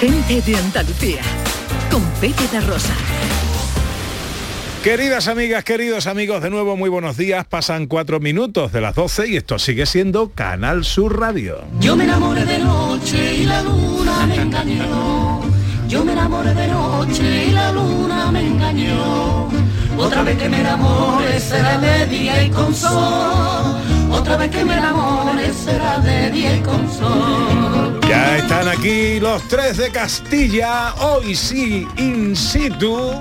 Gente de Andalucía, con Pepe de Rosa. Queridas amigas, queridos amigos, de nuevo muy buenos días. Pasan cuatro minutos de las 12 y esto sigue siendo Canal Sur Radio. Yo me enamoré de noche y la luna me engañó. Yo me enamoré de noche y la luna me engañó. Otra vez que me enamore será de día y con sol. Otra vez que me enamore será de día y con sol. Ya están aquí los tres de Castilla, hoy sí, in situ.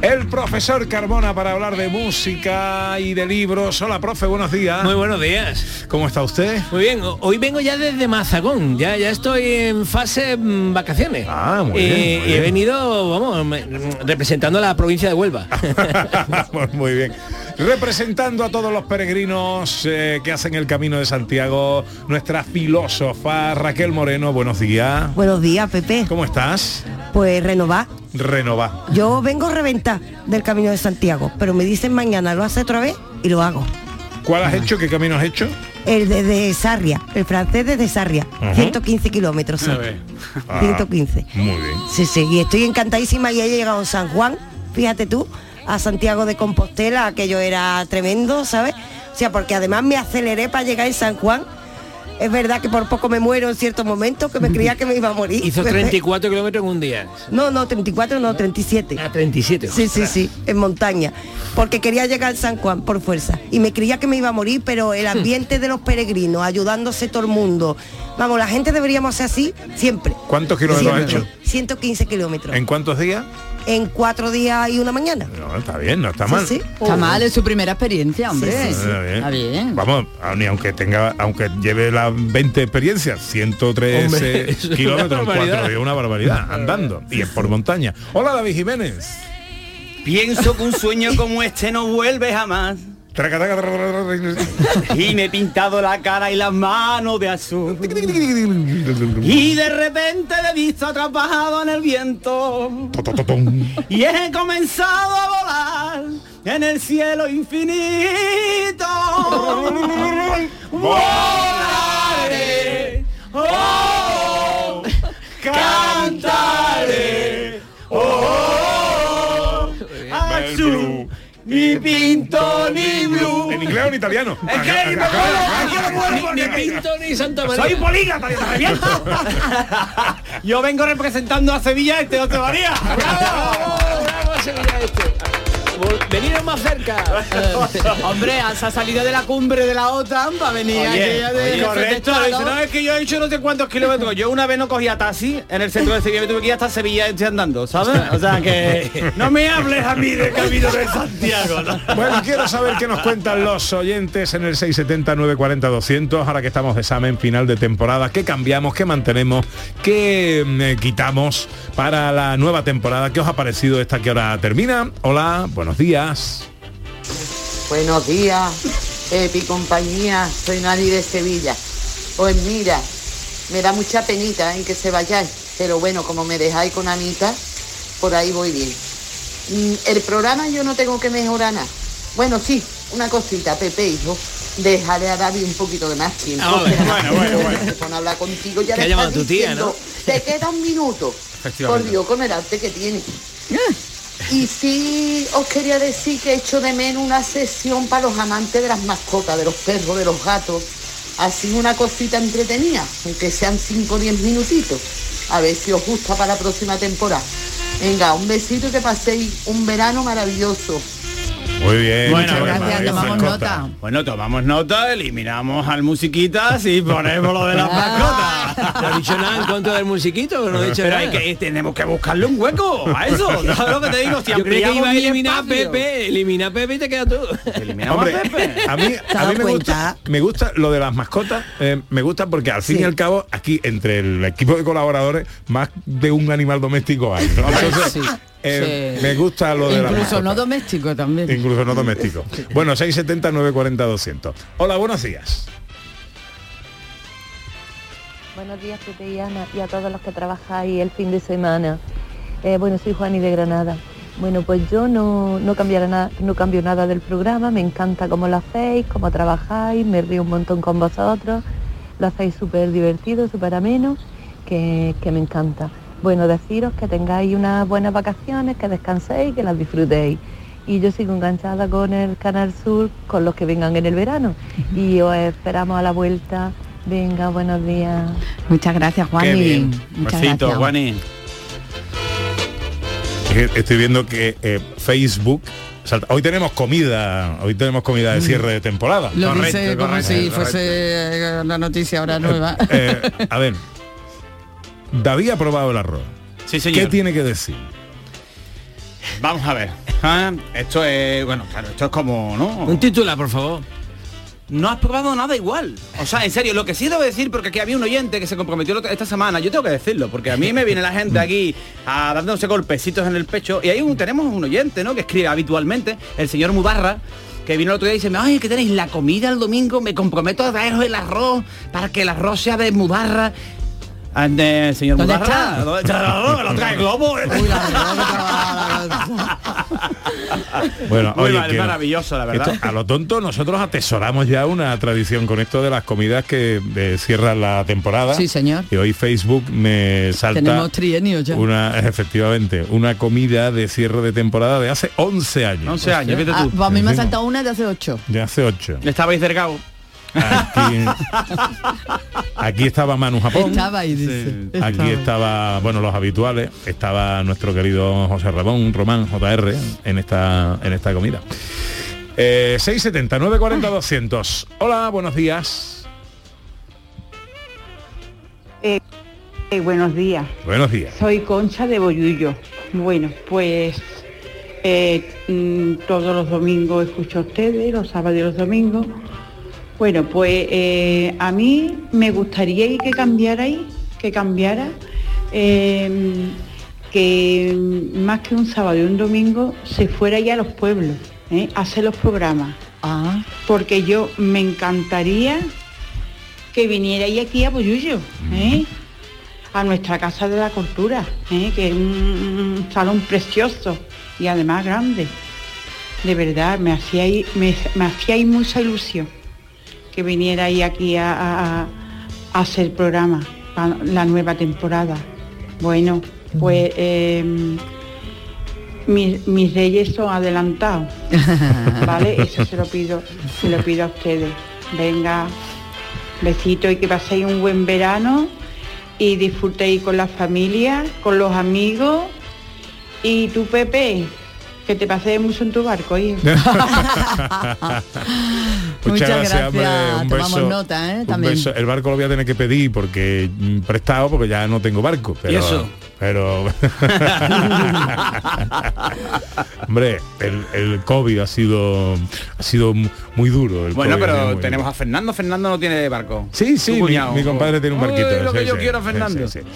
El profesor Carmona para hablar de música y de libros. Hola, profe, buenos días. Muy buenos días. ¿Cómo está usted? Muy bien, hoy vengo ya desde Mazagón, ya, ya estoy en fase mm, vacaciones. Ah, muy Eh, bien, muy Y he bien. venido, vamos, representando a la provincia de Huelva. Muy bien. Representando a todos los peregrinos eh, que hacen el Camino de Santiago, nuestra filósofa Raquel Moreno, buenos días. Buenos días, Pepe. ¿Cómo estás? Pues renovar. Renova. Yo vengo a reventar del Camino de Santiago, pero me dicen mañana lo hace otra vez y lo hago. ¿Cuál has hecho? ¿Qué camino has hecho? El de, de Sarria, el francés desde Sarria, Ujú. 115 kilómetros. son. Ah, 115. Muy bien. Sí, sí, y estoy encantadísima y he llegado a San Juan, fíjate tú, a Santiago de Compostela, aquello era tremendo, ¿sabes? O sea, porque además me aceleré para llegar en San Juan. Es verdad que por poco me muero en cierto momento, que me creía que me iba a morir. Hizo 34 kilómetros en un día. No, no, 34, no, 37. A 37. Sí, sí, sí, en montaña. Porque quería llegar al San Juan por fuerza. Y me creía que me iba a morir, pero el ambiente de los peregrinos, ayudándose todo el mundo. Vamos, la gente deberíamos ser así siempre. ¿Cuántos kilómetros has Siempre. hecho? 115 kilómetros. ¿En cuántos días? En cuatro días y una mañana. No, está bien, no está mal. sí. Está mal, es su primera experiencia, hombre. Sí, sí, sí. Está bien. Está bien. Vamos, ni aunque tenga, aunque lleve las 20 experiencias, 113 Hombre, es una kilómetros en cuatro días, una barbaridad, andando. Y es por montaña. Hola David Jiménez. Pienso que un sueño como este no vuelve jamás. Y me he pintado la cara y las manos de azul. Y de repente me he visto atrapado en el viento. Y he comenzado a volar en el cielo infinito. Volaré, oh, cantaré, oh, ni pinto ni blue. ¿En inglés o en italiano? Es que me aquí me muero Ni, Pinto ni Santa María. soy te reviento. Yo vengo representando a Sevilla este José María. ¡Bravo! ¡Bravo, Sevilla este! Veniros más cerca. Hombre, has salido de la cumbre de la OTAN para venir aquí Oye, a de correcto, dice, no, es que yo he hecho no sé cuántos kilómetros. Yo una vez no cogía taxi en el centro de Sevilla, me tuve que ir hasta Sevilla estoy andando, ¿sabes? O sea que no me hables a mí del camino de Santiago. ¿no? Bueno, quiero saber qué nos cuentan los oyentes en el 670 940 200 ahora que estamos de examen final de temporada. ¿Qué cambiamos? ¿Qué mantenemos? ¿Qué mm, eh, quitamos para la nueva temporada? ¿Qué os ha parecido esta que ahora termina? Hola, buenos días. Buenos días, Epi compañía, soy Nani de Sevilla. Pues mira, me da mucha penita en que se vayáis, pero bueno, como me dejáis con Anita, por ahí voy bien. Mm, El programa yo no tengo que mejorar nada. Bueno, sí, una cosita, Pepe, hijo. Dejaré a David un poquito de más tiempo. Ah, bueno, bueno, bueno, a hablar contigo ya le estás tu tía, diciendo, Te queda un minuto. Por. Dios, con el arte que tiene. Y sí os quería decir que echo de menos una sesión para los amantes de las mascotas, de los perros, de los gatos. Así una cosita entretenida, aunque sean 5 o 10 minutitos. A ver si os gusta para la próxima temporada. Venga, un besito y que paséis un verano maravilloso. Muy bien. Bueno, muchas Gracias, gracias, tomamos mascota. nota. Bueno, tomamos nota, eliminamos al musiquitas y ponemos lo de las mascotas. No ha dicho nada en contra del musiquito, pero no dicho Pero nada. hay que, tenemos que buscarle un hueco a eso. ¿Sabes lo que te digo? Si Yo creí que iba a mi eliminar a. Pepe, elimina a Pepe y te queda tú. Eliminamos Hombre, a Pepe. a mí, a mí me, gusta, me gusta lo de las mascotas, eh, me gusta porque al fin Sí. y al cabo aquí entre el equipo de colaboradores más de un animal doméstico hay. ¿no? Entonces, Sí, eh, sí. me gusta lo de las Incluso no doméstico también. Incluso no doméstico. Bueno, 670 940 200. Hola, buenos días. Buenos días, Pepe y Ana, y a todos los que trabajáis el fin de semana. Eh, bueno, soy Juani de Granada. Bueno, pues yo no, no, cambiaré nada, no cambio nada del programa, me encanta cómo lo hacéis, cómo trabajáis, me río un montón con vosotros, lo hacéis súper divertido, súper ameno. que, que me encanta. Bueno, deciros que tengáis unas buenas vacaciones, que descanséis, que las disfrutéis. Y yo sigo enganchada con el Canal Sur, con los que vengan en el verano. Y os esperamos a la vuelta. Venga, buenos días. Muchas gracias, Juani. Qué bien. Muchas Besito, gracias. Juani. Estoy viendo que eh, Facebook Hoy tenemos comida, hoy tenemos comida de cierre de temporada. Lo Correcto, dice como correcto, si correcto. fuese eh, la noticia ahora nueva. Eh, a ver, David ha probado el arroz. Sí, señor. ¿Qué tiene que decir? Vamos a ver. Ah, Esto es, bueno, claro, esto es como, ¿no? Un titular, por favor. No has probado nada igual. O sea, en serio, lo que sí debo decir, porque aquí había un oyente que se comprometió esta semana, yo tengo que decirlo, porque a mí me viene la gente aquí a dándose golpecitos en el pecho, y ahí un, tenemos un oyente, ¿no? Que escribe habitualmente, el señor Mubarra, que vino el otro día y dice, ay, que tenéis la comida el domingo, me comprometo a traeros el arroz para que el arroz sea de Mubarra. Ande, señor ¿Dónde está? Lo trae Globo. Bueno, Muy oye, mal, que maravilloso, la verdad. esto, a lo tonto nosotros atesoramos ya una tradición con esto de las comidas que eh, cierran la temporada. Sí, señor. Y hoy Facebook me salta Tenemos trienio ya. una efectivamente una comida de cierre de temporada de hace 11 años. 11 años, vete Ah, tú. pues a mí me ha saltado una de hace ocho. De hace 8. Estabais delgado. Aquí, aquí estaba Manu Japón. Estaba ahí, dice. Aquí Estaba. estaba, bueno, los habituales, estaba nuestro querido José Ramón, Román, JR, en esta, en esta comida. Eh, 670 940 200. Hola, buenos días. Eh, eh, buenos días, Buenos días. soy Concha de Boyullo. Bueno, pues eh, mm, todos los domingos escucho a ustedes, los sábados y los domingos. Bueno, pues eh, a mí me gustaría que cambiara ahí, que cambiara, eh, que mm, más que un sábado y un domingo se fuera ya a los pueblos, ¿eh? a hacer los programas. Ah, porque yo me encantaría que vinierais aquí a Boyullo, ¿eh? a nuestra Casa de la Cultura, que es un, un salón precioso y además grande. De verdad, me hacíais, me, me hacíais mucha ilusión que vinierais aquí a, a- a hacer programa para la nueva temporada. Bueno, pues eh, mis, mis reyes son adelantados. ¿Vale? Eso se lo pido, se lo pido a ustedes. Venga, besito y que paséis un buen verano y disfrutéis con la familia, con los amigos. Y tú, Pepe, que te pases mucho en tu barco, hijo. Muchas gracias, hombre, un tomamos beso, nota, ¿eh? un También. beso. El barco lo voy a tener que pedir porque mm, prestado porque ya no tengo barco. Pero, eso? Pero hombre, el, el COVID ha sido ha sido mu- muy duro. el Bueno, COVID pero tenemos duro. a Fernando. Fernando no tiene barco. Sí, sí, mi, compadre tiene un barquito. lo que sí, yo sí, quiero, sí, Fernando. sí, sí.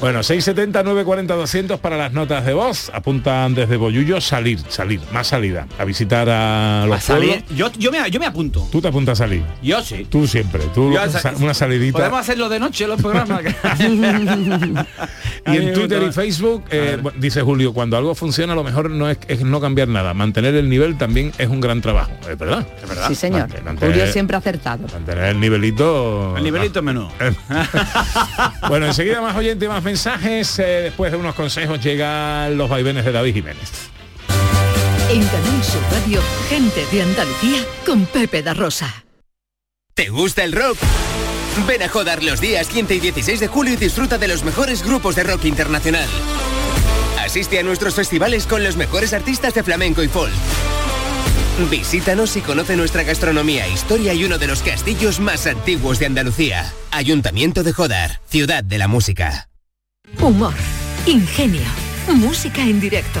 bueno, 670 940 200 para las notas de voz. Apuntan desde Boyullo salir, salir, más salida, a visitar a los A salir. Yo, yo, me, yo me apunto. Tú te apuntas a salir. Yo sí. Tú siempre, tú Yo sa- una salidita. Podemos hacerlo de noche los programas. Y en Twitter y Facebook eh, dice Julio, cuando algo funciona lo mejor no es, es no cambiar nada. Mantener el nivel también es un gran trabajo. Es verdad, es verdad. Sí, señor. Mantener, Julio siempre acertado. mantener el nivelito. El nivelito menú. bueno, enseguida más oyentes y más mensajes. eh, después de unos consejos llegan los vaivenes de David Jiménez. En Canal Sur Radio, gente de Andalucía con Pepe da Rosa. ¿Te gusta el rock? Ven a Jodar los días 15 y 16 de julio y disfruta de los mejores grupos de rock internacional. Asiste a nuestros festivales con los mejores artistas de flamenco y folk. Visítanos y conoce nuestra gastronomía, historia y uno de los castillos más antiguos de Andalucía. Ayuntamiento de Jodar, ciudad de la música. Humor, ingenio, música en directo,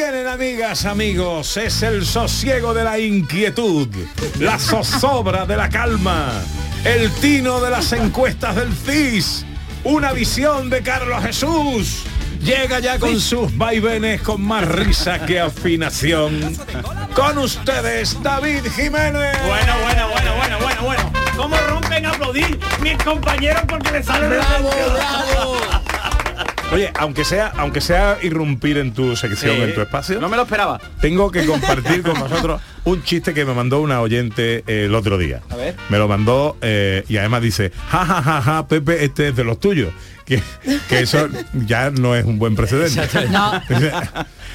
Tienen, amigas, amigos. Es el sosiego de la inquietud, la zozobra de la calma, el tino de las encuestas del CIS, una visión de Carlos Jesús. Llega ya con sus vaivenes con más risa que afinación. Con ustedes, David Jiménez. Bueno, bueno, bueno, bueno, bueno, bueno. ¿Cómo rompen a aplaudir mis compañeros porque les sale Bravo, bravo. Oye, aunque sea, aunque sea irrumpir en tu sección, Sí. en tu espacio, No me lo esperaba. tengo que compartir con vosotros un chiste que me mandó una oyente eh, el otro día. A ver. Me lo mandó eh, y además dice, ja, ja, ja, ja, Pepe, este es de los tuyos. Que, que eso ya no es un buen precedente. No.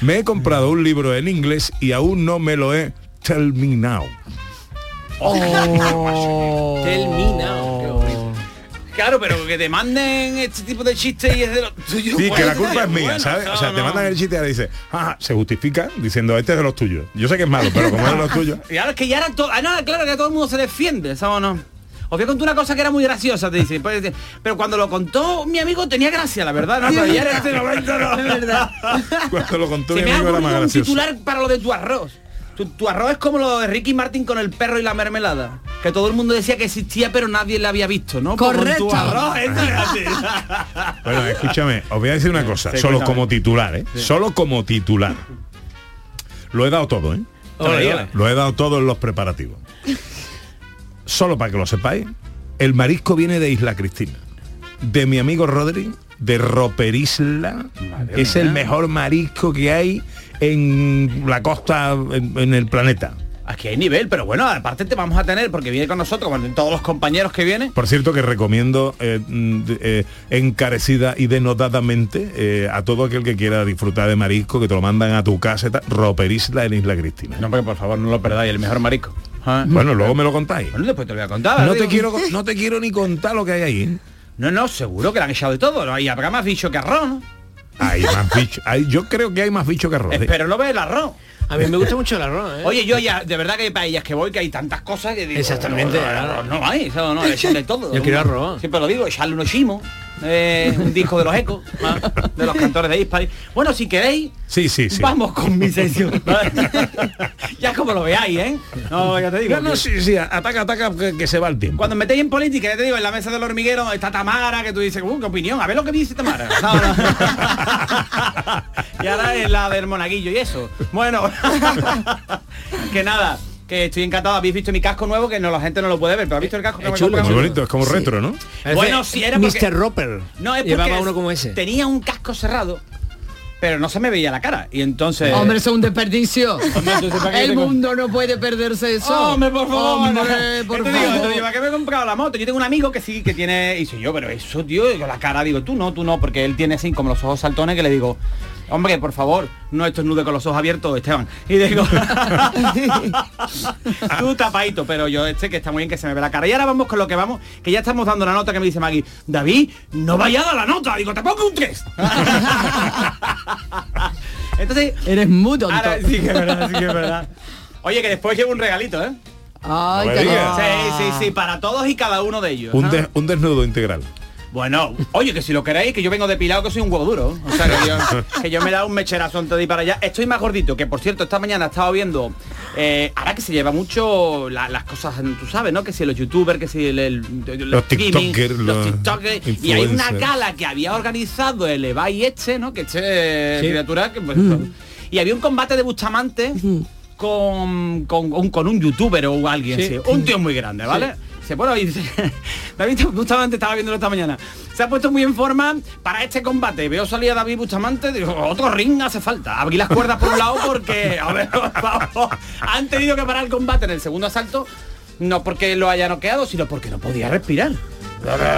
Me he comprado un libro en inglés y aún no me lo he Tell me now. Oh. Tell Claro, pero que te manden este tipo de chistes y es de los tuyos. Sí, que la culpa es mía, ¿sabes? O sea, te mandan el chiste y ahora dice, "Ah, se justifica diciendo, este es de los tuyos. Yo sé que es malo, pero como es de los tuyos. Y ahora es que ya era todo. Ah, no, claro que todo el mundo se defiende, ¿sabes o no? Os voy a contar una cosa que era muy graciosa, te dice. Pues, Pero cuando lo contó mi amigo tenía gracia, la verdad, ¿no? Pero ya en este momento no. Es verdad. Cuando lo contó mi amigo era más gracioso. titular para lo de tu arroz. Tu, tu arroz es como lo de Ricky Martin con el perro y la mermelada. Que todo el mundo decía que existía, pero nadie la había visto, ¿no? Como Correcto. tu arroz, así. Bueno, escúchame, os voy a decir una cosa, Sí, solo como titular, ¿eh? Solo como titular. Lo he dado todo, ¿eh? Ole, ole. Lo he dado todo en los preparativos. Solo para que lo sepáis, el marisco viene de Isla Cristina. De mi amigo Rodri, de Roperisla. es el mejor marisco que hay en la costa, en, en el planeta. Aquí hay nivel, pero bueno, aparte te vamos a tener, porque viene con nosotros, con todos los compañeros que vienen. Por cierto que recomiendo eh, mm, eh, encarecida y denotadamente eh, a todo aquel que quiera disfrutar de marisco, que te lo mandan a tu casa, Roperisla en Isla Cristina. No, porque por favor no lo perdáis, el mejor marisco. Ah. Bueno, luego me lo contáis. Bueno, después te lo voy a contar. No te quiero, no te quiero ni contar lo que hay ahí. No, no, seguro que le han echado de todo. ¿no? Y habrá más bicho que arroz, ¿no? Hay más bicho. hay- yo creo que hay más bicho que arroz. ¿eh? Pero no ve el arroz. A mí me gusta mucho el arroz, ¿eh? Oye, yo ya, de verdad que hay paellas que voy, que hay tantas cosas que digo... Exactamente, No, no, claro. no, no hay, eso no, le echan de todo. Yo quiero arroz. Siempre lo digo, echarle unos chimos, eh, un disco de los ecos, de los cantores de Hispari. Bueno, si queréis, Sí, sí, sí. vamos con mi sección. ya como lo veáis, ¿eh? No, ya te digo. No, no, que- sí, sí, ataca, ataca, que, que se va el tiempo. Cuando metéis en política, ya te digo, en la mesa del hormiguero está Tamara, que tú dices, uh, qué opinión, a ver lo que dice Tamara. No, no. y ahora es la del monaguillo y eso. Bueno, que nada, que estoy encantado. Habéis visto mi casco nuevo, que no la gente no lo puede ver, pero ¿has visto el casco que Es me chulo? Muy bonito, es como retro, ¿no? Bueno, sí, era porque- Mr. Roper. No, es porque Llevaba uno como ese. tenía un casco cerrado, pero no se me veía la cara. Y entonces... Hombre, eso es un desperdicio. entonces, ¿para qué El tengo- mundo no puede perderse eso. Hombre, por favor. Hombre, por Entonces digo, favor. entonces, ¿para qué me he comprado la moto? Yo tengo un amigo que sí, que tiene... Y soy yo, pero eso, tío, yo la cara, digo, tú no, tú no, porque él tiene así como los ojos saltones que le digo, hombre, por favor, no estornude con los ojos abiertos, Esteban. Y digo, tú tapadito, pero yo este que está muy bien que se me ve la cara. Y ahora vamos con lo que vamos, que ya estamos dando la nota que me dice Maggie, David, no vaya a dar la nota. Digo, te pongo un 3. Entonces, Eres muy tonto. ahora sí que es verdad, sí que es verdad. Oye, que después llevo un regalito, ¿eh? Ay, No. Sí, sí, sí, para todos y cada uno de ellos. Un, ¿no? des- un desnudo integral. Bueno, oye, que si lo queréis, que yo vengo depilado, que soy un huevo duro. O sea, que yo, que yo me he dado un mecherazo antes de ir para allá. Estoy más gordito, que por cierto, esta mañana he estado viendo, eh, ahora que se lleva mucho la- las cosas, tú sabes, ¿no? Que si los youtubers, que si el, el- Los tiktokers, los tiktokers. Y hay una gala que había organizado el Evai este, ¿no? Que este Sí. criatura, que, pues, y había un combate de Bustamante con, con, un, con un youtuber o alguien, Sí. sí, un tío muy grande, ¿vale? Se bueno, y dice, David Bustamante estaba viéndolo esta mañana. Se ha puesto muy en forma para este combate. Veo salir a David Bustamante, digo, otro ring hace falta. Abrí las cuerdas por un lado porque, a ver, han tenido que parar el combate en el segundo asalto, no porque lo haya noqueado, sino porque no podía respirar.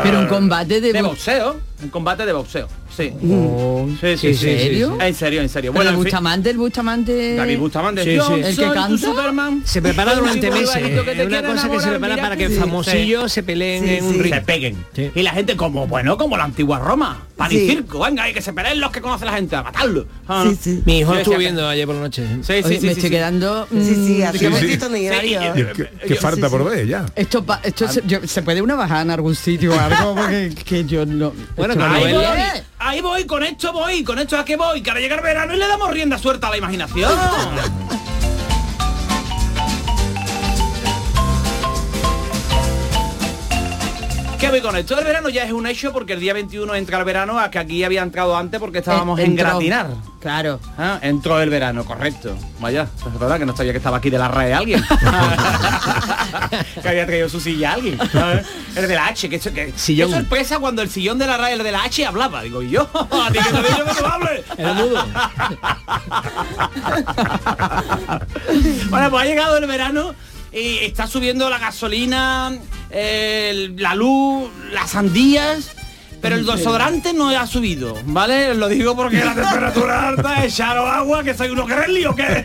Pero un combate de... De boxeo, un combate de boxeo, sí. Oh, Sí, sí, ¿En sí, serio? sí. En serio, en serio. Bueno, el Bustamante, el Bustamante... David Bustamante, Sí, sí. ¿El que canta? Superman. Se prepara durante meses. Es una quiere cosa que se prepara para que sí. famosillos se peleen Sí, en un ring. se peguen. Sí. Y la gente como, bueno, como la antigua Roma. Pan y Sí. circo, venga, hay que se peleen los que conoce la gente, a matarlo. Ah, Sí, ¿no? sí. Mi hijo estuvo viendo ayer por la noche. Sí, sí, Oye, sí, me sí, estoy sí. quedando... Sí, sí, mm, hacemos sí. es que, que falta por ver ya. Esto, pa- esto se, puede una bajada en algún sitio o algo porque que yo no Bueno, ahí, voy, ahí voy, con esto voy, con esto a qué voy, que ahora llega el verano y le damos rienda suelta a la imaginación. ¿Qué voy con esto? El verano ya es un hecho porque el día 21 entra el verano, a que aquí había entrado antes porque estábamos en gratinar. Claro. Ah, entró el verano, correcto. Vaya, es verdad que no sabía que estaba aquí de la RAE alguien. que había traído su silla alguien. ¿sabes? El de la H, que, eso, que Sillón. qué sorpresa cuando el sillón de la RAE, el de la H, hablaba. Digo, ¿y yo? ¿A ti que te digo que tú hables? Era mudo. bueno, pues ha llegado el verano y está subiendo la gasolina, la luz, las sandías. Pero el desodorante no ha subido, ¿vale? Lo digo porque la temperatura alta, echaros agua, que soy uno que o qué.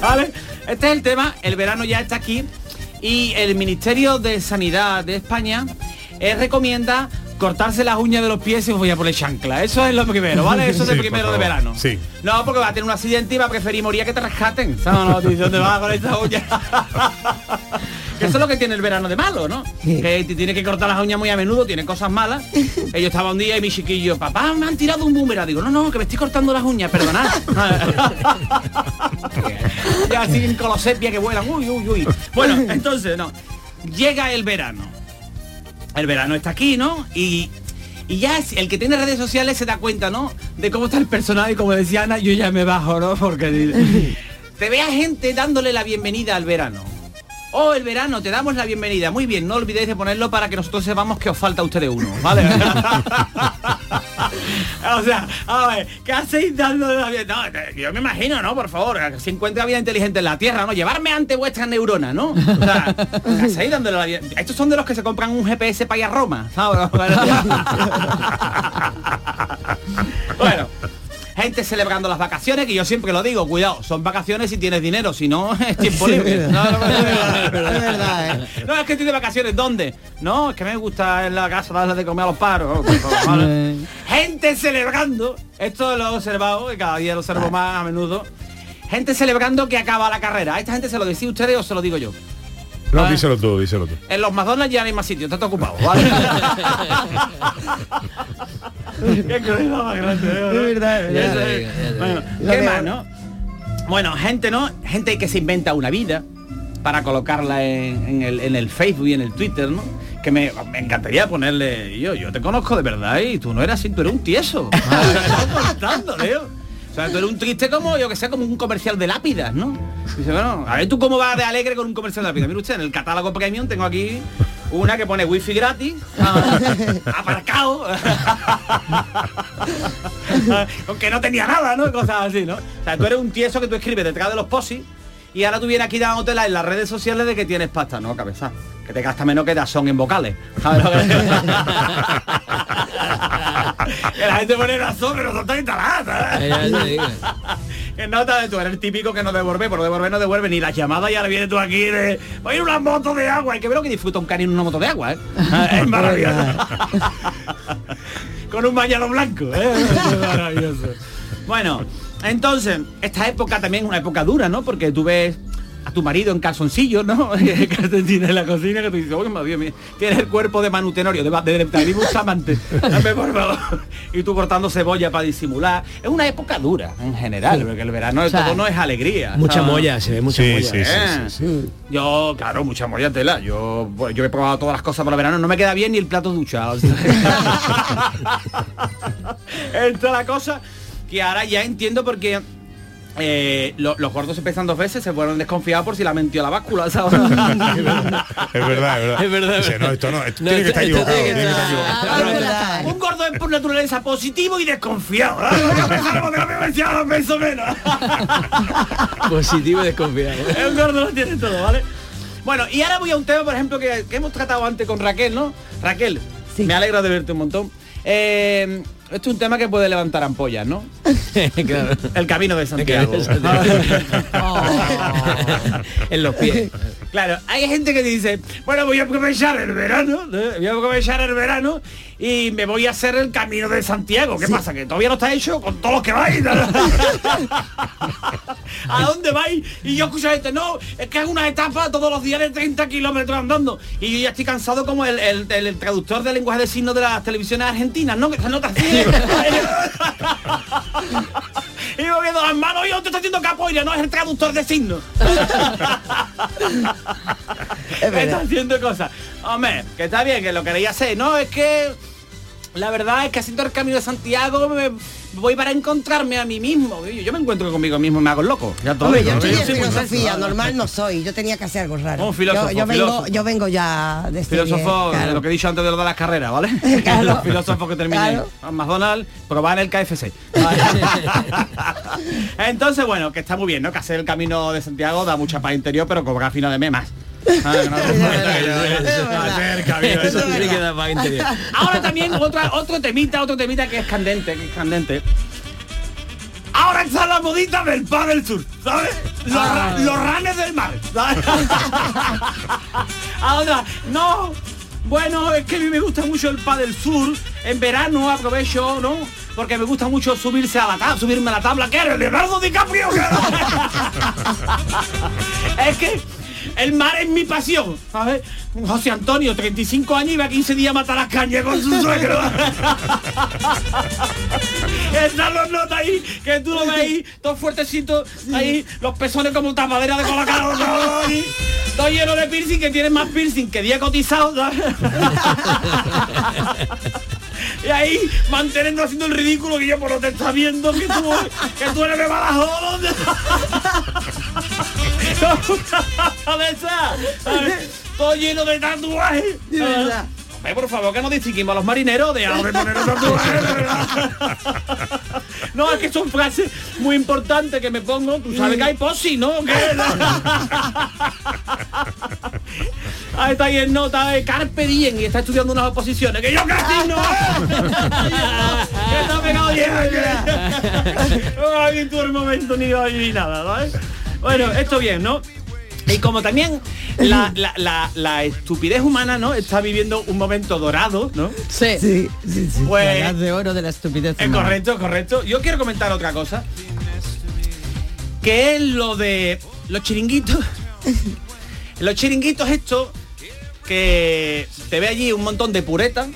¿Vale? Este es el tema, el verano ya está aquí y el Ministerio de Sanidad de España eh, recomienda cortarse las uñas de los pies y voy a poner chancla. Eso es lo primero, ¿vale? Eso es Sí, el primero de verano. Sí. No, porque va a tener un accidente y va a preferir morir a que te rescaten. No, no, ¿dónde vas con esta uña? que eso es lo que tiene el verano de malo, ¿no? Que te tiene que cortar las uñas muy a menudo, tiene cosas malas. Yo estaba un día y mi chiquillo, papá, me han tirado un boomerang. Digo, no, no, que me estoy cortando las uñas, perdonad. ya siguen con los sepia que vuelan. Uy, uy, uy. Bueno, entonces, no. Llega el verano. El verano está aquí, ¿no? Y, y ya es- el que tiene redes sociales se da cuenta, ¿no? De cómo está el personaje y como decía Ana, yo ya me bajo, ¿no? Porque te ve a gente dándole la bienvenida al verano. Oh, el verano, te damos la bienvenida. Muy bien, no olvidéis de ponerlo para que nosotros sepamos que os falta a ustedes uno, ¿vale? o sea, a ver, ¿qué hacéis dándole la bienvenida? No, te- yo me imagino, ¿no? Por favor, que se encuentra vida inteligente en la Tierra, ¿no? Llevarme ante vuestras neuronas, ¿no? O sea, ¿qué hacéis dándole la bienvenida? Estos son de los que se compran un GPS para ir a Roma, ¿sabes? bueno. Gente celebrando las vacaciones, que yo siempre lo digo, cuidado, son vacaciones si tienes dinero, si no es tiempo libre. No, verdad. no, no, Es que estoy de vacaciones, ¿dónde? No, es que me gusta en la casa darle de comer a los paros. Gente celebrando, esto lo he observado, y cada día lo observo más a menudo. Gente celebrando que acaba la carrera. ¿A esta gente se lo decís ustedes o se lo digo yo? No, Ah. díselo tú, díselo tú. En los McDonald's ya no hay más sitio, está todo ocupado, ¿vale? Qué más grande, ¿eh? Es verdad, es verdad. Ya ya Bueno. ¿qué más, no? Bueno, gente, ¿no? Gente que se inventa una vida para colocarla en, en el, en el Facebook y en el Twitter, ¿no? Que me, me encantaría ponerle, yo, yo te conozco de verdad y tú no eras así, tú eres un tieso. Me estás contando, tío. O sea, tú eres un triste como, yo que sé, como un comercial de lápidas, ¿no? Dice, bueno, a ver tú cómo vas de alegre con un comercial de lápidas. Mira usted, en el catálogo premium tengo aquí una que pone wifi gratis, aparcado, aunque no tenía nada, ¿no? Cosas así, ¿no? O sea, tú eres un tieso que tú escribes detrás de los posis y ahora tú vienes aquí dándote en las redes sociales de que tienes pasta, ¿no? Cabeza. Que te gasta menos que son en vocales. ¿Sabes lo que- la gente pone razón, pero son digo. Que nota, tú eres el típico que no devuelve, por devolver no devuelve ni las llamadas y ahora vienes tú aquí de voy a ir una moto de agua. Hay que ver lo que disfruta un cari en una moto de agua, ¿eh? es maravilloso. Con un bañado blanco, ¿eh? Es maravilloso. Bueno, entonces, esta época también es una época dura, ¿no? Porque tú ves a tu marido en calzoncillos, ¿no? En la cocina que tú dices, oye, Dios mío, tienes el cuerpo de Manu Tenorio, de, de, de Bustamante. Dame, por favor. Y tú cortando cebolla para disimular. Es una época dura, en general, Sí. porque el verano de O sea, todo no es alegría. Mucha ¿sabes? molla, se ve mucha Sí, molla. sí, sí, Eh. sí, sí. Yo, claro, mucha molla tela. Yo, pues, yo he probado todas las cosas para el verano, no me queda bien ni el plato duchado. Esta es la cosa que ahora ya entiendo porque eh, lo- los gordos empiezan dos veces, se fueron desconfiados por si la mentió la báscula. Es verdad, es verdad. Es verdad, es Dice, verdad. no, esto no, esto No, tiene que esto- estar esto equivocado. tiene que tiene que estar estar- equivocado. Es verdad. Un gordo es por naturaleza positivo y desconfiado. menos. Positivo y desconfiado. El gordo lo tiene todo, ¿vale? Bueno, y ahora voy a un tema, por ejemplo, que, que hemos tratado antes con Raquel, ¿no? Raquel, me alegra de verte un montón. Eh, esto es un tema que puede levantar ampollas, ¿no? Claro. El camino de Santiago. en los pies. Claro, hay gente que dice, bueno, voy a aprovechar el verano, ¿no? voy a aprovechar el verano y me voy a hacer el camino de Santiago. ¿Qué pasa? Que todavía no está hecho con todos los que vais. ¿A dónde vais? Y yo escucho a gente, no, es que es una etapa todos los días de 30 kilómetros andando. Y yo ya estoy cansado como el, el- el traductor de lenguaje de signos de las televisiones argentinas, ¿no? Que se nota así. y moviendo las manos, yo te estoy haciendo capoeira, no es el traductor de signos. está haciendo cosas. Hombre, que está bien, que lo queréis hacer. No, es que la verdad es que haciendo el camino de Santiago me voy para encontrarme a mí mismo. Yo, yo me encuentro conmigo mismo y me hago loco. Ya todo. Hombre, yo Yo soy filosofía, normal no soy, yo tenía que hacer algo raro. Un filósofo, yo, vengo, yo vengo ya de este Filósofo, claro. lo que he dicho antes de lo de las carreras, ¿vale? Los filósofos que terminan en McDonald's, probar el KFC. Entonces, bueno, que está muy bien, ¿no? Que hacer el camino de Santiago da mucha paz interior, pero cobra fino de memas. Ah, que que. Ahora también otra, otro temita, otro temita que es candente, que es candente. Ahora está la modita del pan del sur, ¿sabes? Los, ra- los ranes del mar, ¿sabes? Ahora, no. Bueno, es que a mí me gusta mucho el pan del sur. En verano aprovecho, ¿no? Porque me gusta mucho subirse a la tabla, subirme a la tabla. ¿Qué eres, Leonardo DiCaprio? es que el mar es mi pasión, ¿sabes? José Antonio, 35 años, iba 15 días a matar las cañas con su suegro. Están los notas ahí, que tú lo ves ahí, todos fuertecitos, ahí, los pezones como tapadera de colacao, todo ahí, todo lleno de piercing, que tienen más piercing que día cotizado. Y ahí manteniendo haciendo el ridículo que yo por lo te está viendo que tú, que tú eres de Badajoz. ¿sabes? Todo lleno de tatuajes. De verdad. Hombre, por favor, que no distinguimos a los marineros de. No, es que son frases muy importantes que me pongo. Tú sabes que hay posi, ¿no? Ahí está ahí en nota de Carpe Diem y está estudiando unas oposiciones. Que yo casi no. que está pegado. No hay tu momento ni, nada, ¿sabes? Bueno, esto bien, ¿no? Y como también la, la- la- la estupidez humana, ¿no? Está viviendo un momento dorado, ¿no? Sí. Sí, sí, sí. Pues La edad de oro de la estupidez. es correcto, correcto. Yo quiero comentar otra cosa. Que es lo de los chiringuitos. los chiringuitos estos que te ve allí un montón de puretas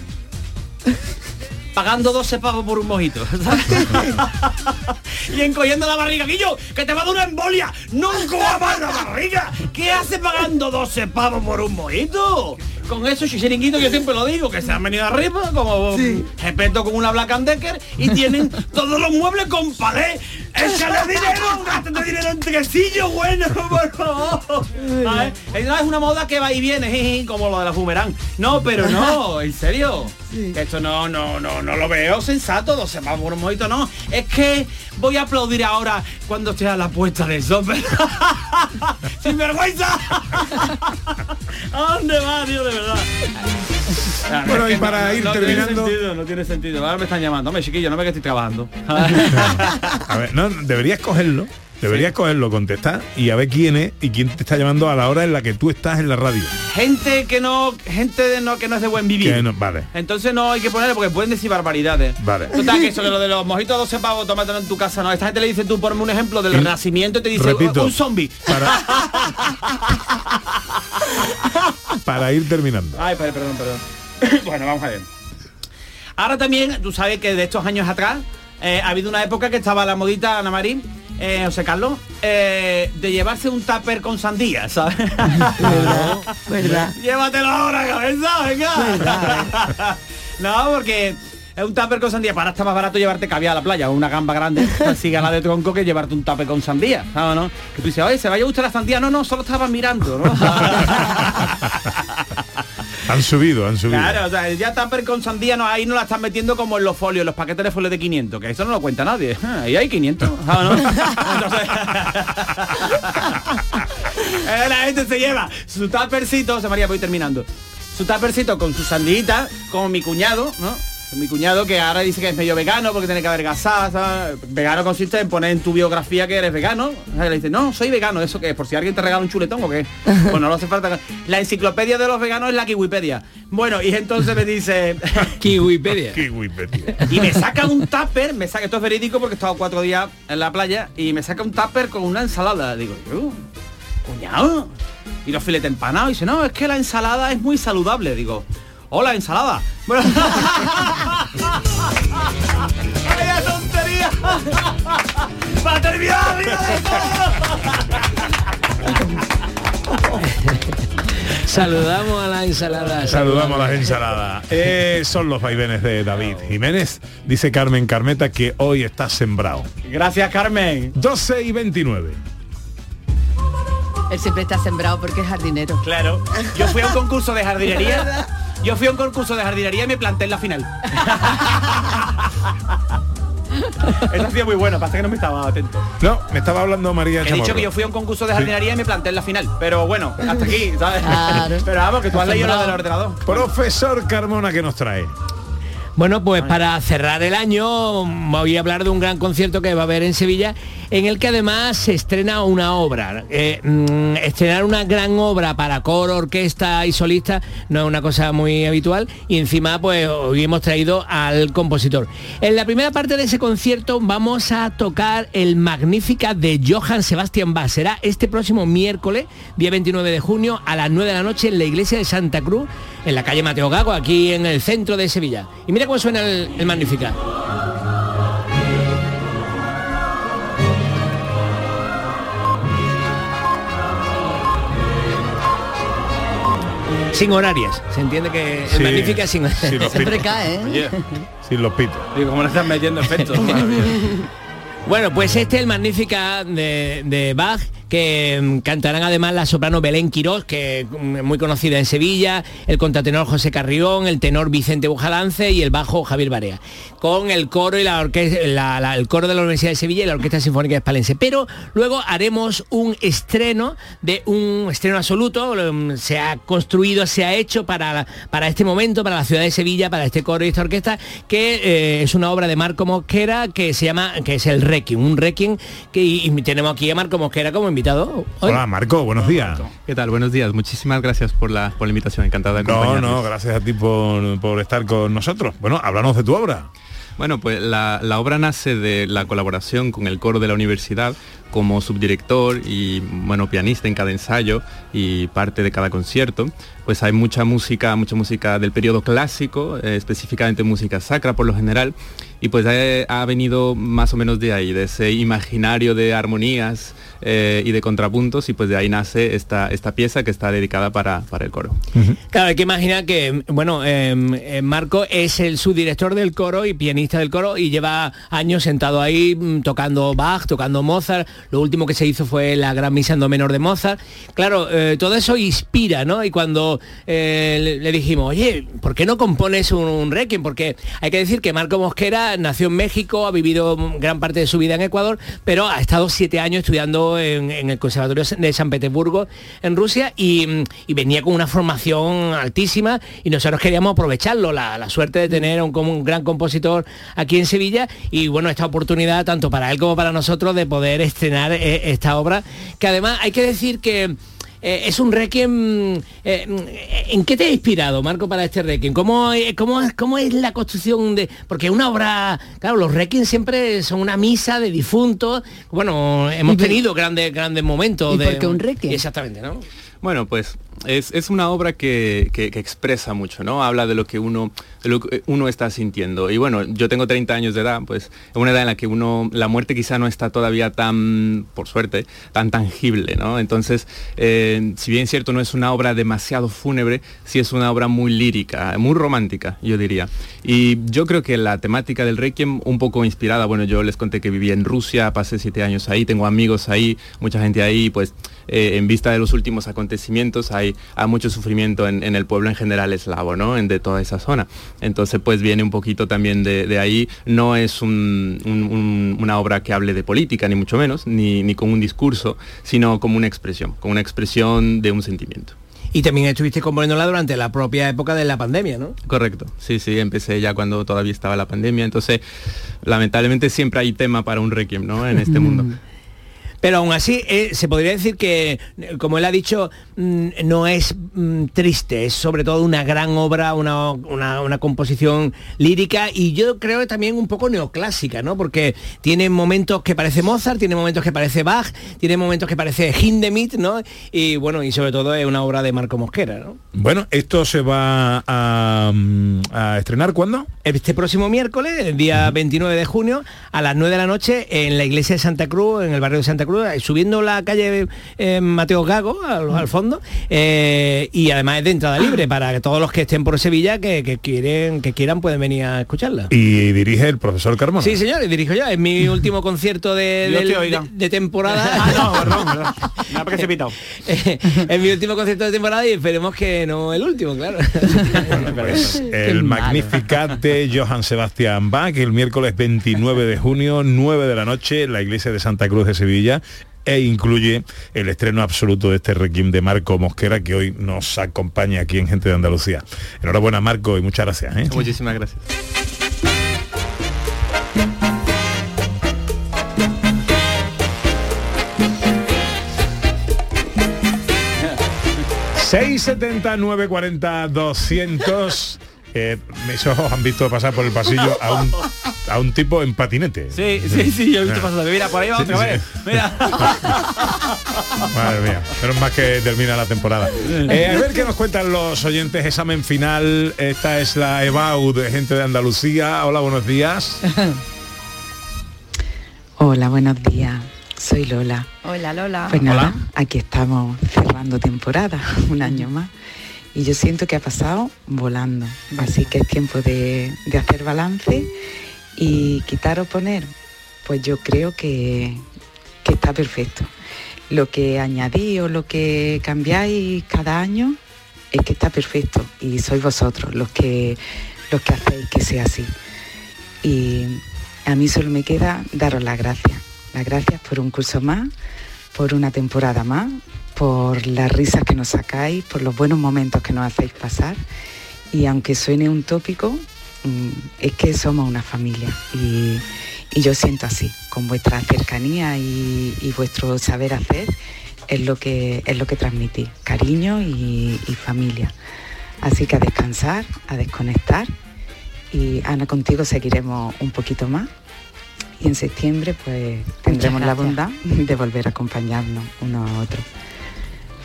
pagando 12 pavos por un mojito. y encogiendo la barriga. Guillo, que te va a dar una embolia. No encojas la barriga. ¿Qué hace pagando 12 pavos por un mojito? Con esos chiringuitos yo siempre lo digo, que se han venido arriba, como respeto con una Black and Decker, y tienen todos los muebles con palé. ¡Échale dinero! ¡Gástate dinero en tresillo, bueno, por favor! ¿Sabes? Es es una moda que va y viene, como lo de la fumerán. No, pero no, en serio. Esto no, no, no, no lo veo sensato, 12 pavos por un mojito, no. Es que voy a aplaudir ahora cuando esté a la puesta del sol. ¡Sin vergüenza! ¿A dónde va, tío, de verdad? Bueno, y para ir no terminando- Tiene sentido, no tiene sentido. Ahora me están llamando. Hombre, chiquillo, no ve que estoy trabajando. A ver, no, deberías cogerlo, deberías cogerlo, contestar y a ver quién es y quién te está llamando a la hora en la que tú estás en la radio. gente que no, gente de no, que no es de buen vivir. No- vale, Entonces no hay que ponerle porque pueden decir barbaridades. vale. Total, que eso de lo de los mojitos 12 pavos, tómatelo en tu casa, no. Esta gente le dice tú, ponme un ejemplo del renacimiento y te dice Repito. un zombie. Para, para ir terminando. Ay, perdón, perdón. bueno, vamos a ver. Ahora también, tú sabes que de estos años atrás eh, ha habido una época que estaba la modita Ana Marín, eh, José Carlos, eh, de llevarse un tupper con sandía, ¿sabes? ¿Verdad? Llévatelo ahora, cabeza, venga. no, porque es un tupper con sandía. Para está más barato llevarte caviar a la playa o una gamba grande, así gana de tronco que llevarte un tupper con sandía. ¿sabes, no? Que tú dices, oye, ¿se vaya a gustar la sandía? No, no, solo estaba mirando, ¿no? Han subido, han subido. Claro, o sea, ya tupper con sandía no, ahí no la están metiendo como en los folios, los paquetes de folios de 500, que eso no lo cuenta nadie. Ah, Ahí hay 500. ¿sabes, no? Entonces, eh, la gente se lleva su tuppercito, se María, voy terminando. Su tuppercito con su sandita, como mi cuñado, ¿no? Mi cuñado que ahora dice que es medio vegano porque tiene que adelgazar. ¿sabes? Vegano consiste en poner en tu biografía que eres vegano. O sea, le dice, no, soy vegano, ¿eso qué es? Por si alguien te regala un chuletón o qué. Pues no lo hace falta. La enciclopedia de los veganos es la Kiwipedia. Bueno, y entonces me dice... Kiwipedia. Kiwipedia. Y me saca un tupper, me saca, esto es verídico porque he estado cuatro días en la playa, y me saca un tupper con una ensalada. Digo, yo, cuñado. Y los filetes empanados. Y dice, no, es que la ensalada es muy saludable. Digo, hola, ensalada. Bueno, ¡Vaya tontería! ¡Para terminar, mira Saludamos a la ensalada. Saludamos a las ensaladas. Eh, son los vaivenes de David Jiménez. Dice Carmen Carmeta que hoy está sembrado. Gracias, Carmen. 12 y 29. Él siempre está sembrado porque es jardinero. Claro. Yo fui a un concurso de jardinería. Yo fui a un concurso de jardinería y me planté en la final. Eso ha sido muy bueno, pasa que no me estaba atento. No, me estaba hablando María He dicho Chamorro. que yo fui a un concurso de jardinería y me planté en la final. Pero bueno, hasta aquí, ¿sabes? Pero vamos, que tú has leído lo del ordenador. Profesor Carmona, ¿qué nos trae? Bueno, pues para cerrar el año voy a hablar de un gran concierto que va a haber en Sevilla, en el que además se estrena una obra. Eh, mm, estrenar una gran obra para coro, orquesta y solista no es una cosa muy habitual y encima pues hoy hemos traído al compositor. En la primera parte de ese concierto vamos a tocar el Magnífica de Johann Sebastian Bach. Será este próximo miércoles, día 29 de junio, a las 9 de la noche en la iglesia de Santa Cruz, en la calle Mateo Gago, aquí en el centro de Sevilla. Y mira cómo suena el, el Magnífica. Sin horarias. Se entiende que el Sí, Magnífica es sin sí, los Siempre pitos. cae, ¿eh? Oye, Sin los pitos. digo, ¿cómo le están metiendo efectos? Bueno, pues este es el Magnífica de, de Bach, que mm, cantarán además la soprano Belén Quirós, que mm, es muy conocida en Sevilla, el contratenor José Carrión, el tenor Vicente Bujalance y el bajo Javier Barea, con el coro y la orquesta, el coro de la Universidad de Sevilla y la Orquesta Sinfónica Espalense. Pero luego haremos un estreno de un estreno absoluto, mm, se ha construido, se ha hecho para, para este momento, para la ciudad de Sevilla, para este coro y esta orquesta, que eh, es una obra de Marco Mosquera que se llama, que es el Requiem, un Requiem que tenemos aquí a Marco Mosquera como invitado. hoy. Hola, Marco, buenos días. ¿Qué tal? Buenos días. Muchísimas gracias por la, por la invitación. Encantada de No, no, gracias a ti por, por estar con nosotros. Bueno, háblanos de tu obra. Bueno, pues la, la obra nace de la colaboración con el coro de la universidad como subdirector y bueno pianista en cada ensayo y parte de cada concierto. Pues hay mucha música, mucha música del periodo clásico, eh, específicamente música sacra por lo general, y pues ha, ha venido más o menos de ahí, de ese imaginario de armonías eh, y de contrapuntos, y pues de ahí nace esta, esta pieza que está dedicada para, para el coro. Claro, hay que imaginar que, bueno, eh, eh, Marco es el subdirector del coro y pianista del coro y lleva años sentado ahí mm, tocando Bach, tocando Mozart. Lo último que se hizo fue la gran misa en do menor de Mozart. Claro, eh, todo eso inspira, ¿no? Y cuando eh, le, le dijimos, oye, ¿por qué no compones un, un requiem? Porque hay que decir que Marco Mosquera nació en México, ha vivido gran parte de su vida en Ecuador, pero ha estado siete años estudiando en, el Conservatorio de San Petersburgo, en Rusia, y, venía con una formación altísima y nosotros queríamos aprovecharlo, la, suerte de tener un, un gran compositor aquí en Sevilla y bueno, esta oportunidad tanto para él como para nosotros de poder estrenar eh, esta obra, que además hay que decir que eh, es un requiem. eh, ¿En qué te ha inspirado, Marco, para este requiem? ¿Cómo, eh, cómo, es- cómo es la construcción de.? Porque una obra. Claro, los requiem siempre son una misa de difuntos. Bueno, hemos tenido grandes, grandes momentos. ¿Y de, por qué un requiem? Exactamente, ¿no? Bueno, pues es, es una obra que, que- expresa mucho, ¿no? Habla de lo que uno uno está sintiendo. Y bueno, yo tengo 30 años de edad, pues es una edad en la que uno, la muerte quizá no está todavía tan, por suerte, tan tangible, ¿no? Entonces, eh, si bien cierto, no es una obra demasiado fúnebre, sí es una obra muy lírica, muy romántica, yo diría. Y yo creo que la temática del Requiem, un poco inspirada, bueno, yo les conté que viví en Rusia, pasé siete años ahí, tengo amigos ahí, mucha gente ahí, pues eh, en vista de los últimos acontecimientos hay, hay mucho sufrimiento en, en el pueblo en general eslavo, ¿no? En, de toda esa zona. Entonces pues viene un poquito también de, de ahí, no es un- un- un- una obra que hable de política, ni mucho menos, ni, ni con un discurso, sino como una expresión, como una expresión de un sentimiento. Y también estuviste componiéndola durante la propia época de la pandemia, ¿no? Correcto, sí, sí, empecé ya cuando todavía estaba la pandemia, entonces lamentablemente siempre hay tema para un requiem, ¿no? En este mundo. Pero aún así, eh, se podría decir que, eh, como él ha dicho, mm, no es mm, triste, es sobre todo una gran obra, una, una- una composición lírica y yo creo que también un poco neoclásica, ¿no? Porque tiene momentos que parece Mozart, tiene momentos que parece Bach, tiene momentos que parece Hindemith, ¿no? Y bueno, y sobre todo es una obra de Marco Mosquera, ¿no? Bueno, esto se va a, mm, a estrenar ¿cuándo? Este próximo miércoles, el día 29 de junio, a las 9 de la noche, en la iglesia de Santa Cruz, en el barrio de Santa Cruz, subiendo la calle eh, Mateo Gago al, al fondo, eh, y además es de entrada libre para que todos los que estén por Sevilla que, que quieren, que quieran pueden venir a escucharla. Y dirige el profesor Carmona. Sí, señor, y dirijo yo. Es mi último concierto de, del- temporada. Ah, no, perdón, es mi último concierto de temporada y esperemos que no el último, claro. Pues el Magnificat de Johann Sebastian Bach, el miércoles 29 de junio, 9 de la noche, en la iglesia de Santa Cruz de Sevilla e incluye el estreno absoluto de este requiem de Marco Mosquera que hoy nos acompaña aquí en Gente de Andalucía. Enhorabuena Marco y muchas gracias. ¿eh? Muchísimas gracias. ...679 40 200 eh, ojos han visto pasar por el pasillo a un, a un tipo en patinete. Sí, sí, sí, yo he visto pasar. Mira, por ahí va Sí, otra sí. vez. Mira. Madre mía, menos más que termina la temporada. Eh, a ver qué nos cuentan los oyentes, examen final. Esta es la EBAU de gente de Andalucía. Hola, buenos días. Hola, buenos días. Soy Lola. Hola, Lola. Pues nada, aquí estamos cerrando temporada, un año más. Y yo siento que ha pasado volando. Así que es tiempo de, de hacer balance y quitar o poner. Pues yo creo que, que está perfecto. Lo que añadí o lo que cambiáis cada año es que está perfecto. Y sois vosotros los que, los que hacéis que sea así. Y a mí solo me queda daros las gracias. Las gracias por un curso más, por una temporada más, por las risas que nos sacáis, por los buenos momentos que nos hacéis pasar. Y aunque suene un tópico, mm, es que somos una familia. Y, yo siento así, con vuestra cercanía y, vuestro saber hacer, es lo que, es lo que transmitís, cariño y familia. Así que a descansar, a desconectar y Ana, contigo seguiremos un poquito más. Y en septiembre pues tendremos la gracias. bondad de volver a acompañarnos uno a otro.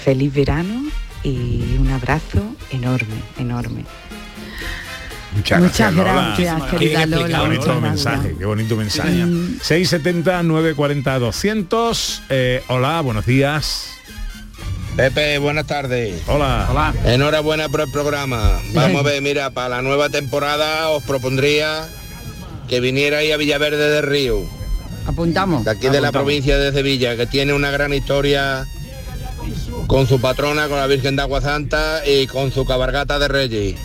Feliz verano y un abrazo enorme, enorme. Muchas, Muchas Lola. gracias, Qué querida explicado, Lola. Qué bonito Muchas mensaje, gracias. qué bonito mensaje. Mm. 670 940 200. Eh, hola, buenos días. Pepe, buenas tardes. Hola. Hola. Enhorabuena por el programa. Vamos a ver, mira, para la nueva temporada os propondría que vinierais a Villaverde del Río, Apuntamos. de aquí de la provincia de Sevilla, que tiene una gran historia con su patrona, con la Virgen de Agua Santa y con su cabargata de Reyes.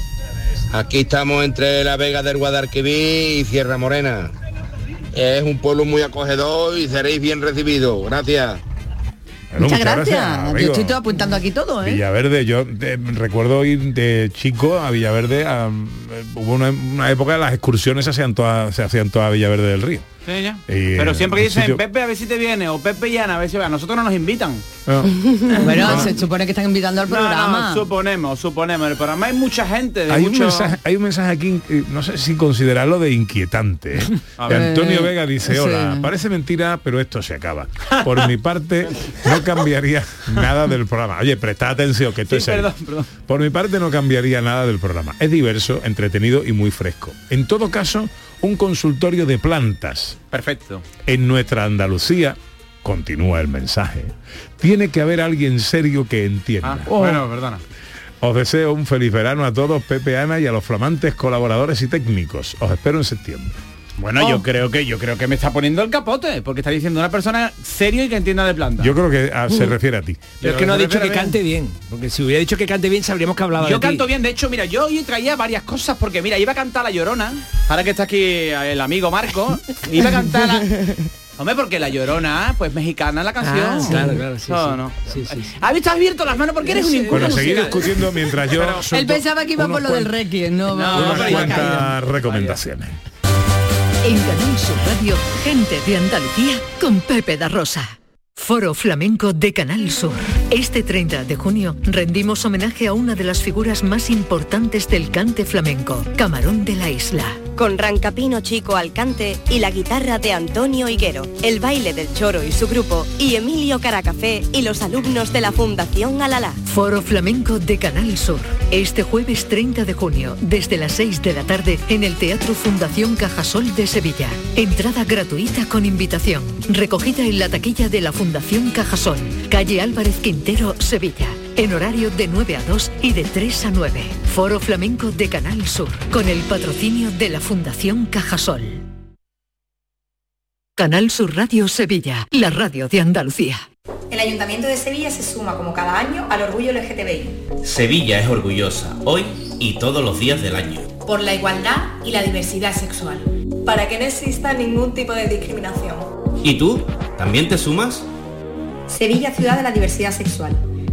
Aquí estamos entre la Vega del Guadalquivir y Sierra Morena. Es un pueblo muy acogedor y seréis bien recibidos. Gracias. Bueno, Muchas gracias. amigo. Yo estoy todo apuntando aquí todo, ¿eh? Villaverde, yo eh, recuerdo ir de chico a Villaverde, a- hubo una, una época de las excursiones se hacían todas, se hacían todas a Villaverde del Río. Sí, ya. Y, Pero eh, siempre un dicen, sitio- Pepe, a ver si te viene, o Pepe y Ana, a ver si va. A nosotros no nos invitan. No. Bueno, se supone que están invitando al programa. no, suponemos, suponemos. El programa hay mucha gente de Hay un, mucho... mensaje, hay un mensaje aquí, eh, no sé si considerarlo de inquietante. ¿eh? A De ver. Antonio Vega dice, hola, Sí. parece mentira, pero esto se acaba. Por mi parte, no cambiaría nada del programa. Oye, presta atención, que esto Sí, es serio. perdón, perdón. Por mi parte no cambiaría nada del programa. Es diverso, entretenido y muy fresco. En todo caso, un consultorio de plantas. Perfecto. En nuestra Andalucía, continúa el mensaje, tiene que haber alguien serio que entienda. Ah, Bueno, perdona. Os deseo un feliz verano a todos, Pepe, Ana y a los flamantes colaboradores y técnicos. Os espero en septiembre. Bueno, Oh. yo creo que yo creo que me está poniendo el capote, porque está diciendo una persona serio y que entienda de planta. Yo creo que ah, se Uh. refiere a ti. Pero es que no ha dicho que cante bien, porque si hubiera dicho que cante bien sabríamos que hablaba Yo de ti. canto bien, de hecho, mira, yo hoy traía varias cosas porque mira, iba a cantar La Llorona, ahora que está aquí el amigo Marco, iba a cantar la- Hombre, porque la llorona, pues mexicana la canción. Ah, sí. Claro, claro, sí, No, sí. no. Sí, sí, sí. ¿Has visto abierto las manos? Porque eres un inculto Bueno, seguir discutiendo mientras yo Él pensaba que iba por lo del requiem, no, No, unas pero ya cuantas recomendaciones. En Canal Sur Radio, gente de Andalucía con Pepe da Rosa. Foro Flamenco de Canal Sur. Este 30 de junio rendimos homenaje a una de las figuras más importantes del cante flamenco, Camarón de la Isla. Con Rancapino Chico al cante y la guitarra de Antonio Higuero, el baile del Choro y su grupo, y Emilio Caracafé y los alumnos de la Fundación Alalá. Foro Flamenco de Canal Sur. Este jueves 30 de junio, desde las 6 de la tarde, en el Teatro Fundación Cajasol de Sevilla. Entrada gratuita con invitación. Recogida en la taquilla de la Fundación Cajasol. Calle Álvarez Quintero, Sevilla. En horario de 9 a 2 y de 3 a 9. Foro Flamenco de Canal Sur. Con el patrocinio de la Fundación Cajasol. Canal Sur Radio Sevilla. La radio de Andalucía. El Ayuntamiento de Sevilla se suma como cada año al orgullo LGTBI, Sevilla es orgullosa, hoy y todos los días del año. por la igualdad y la diversidad sexual. Para que no exista ningún tipo de discriminación. ¿Y tú? ¿También te sumas? Sevilla Ciudad de la Diversidad Sexual.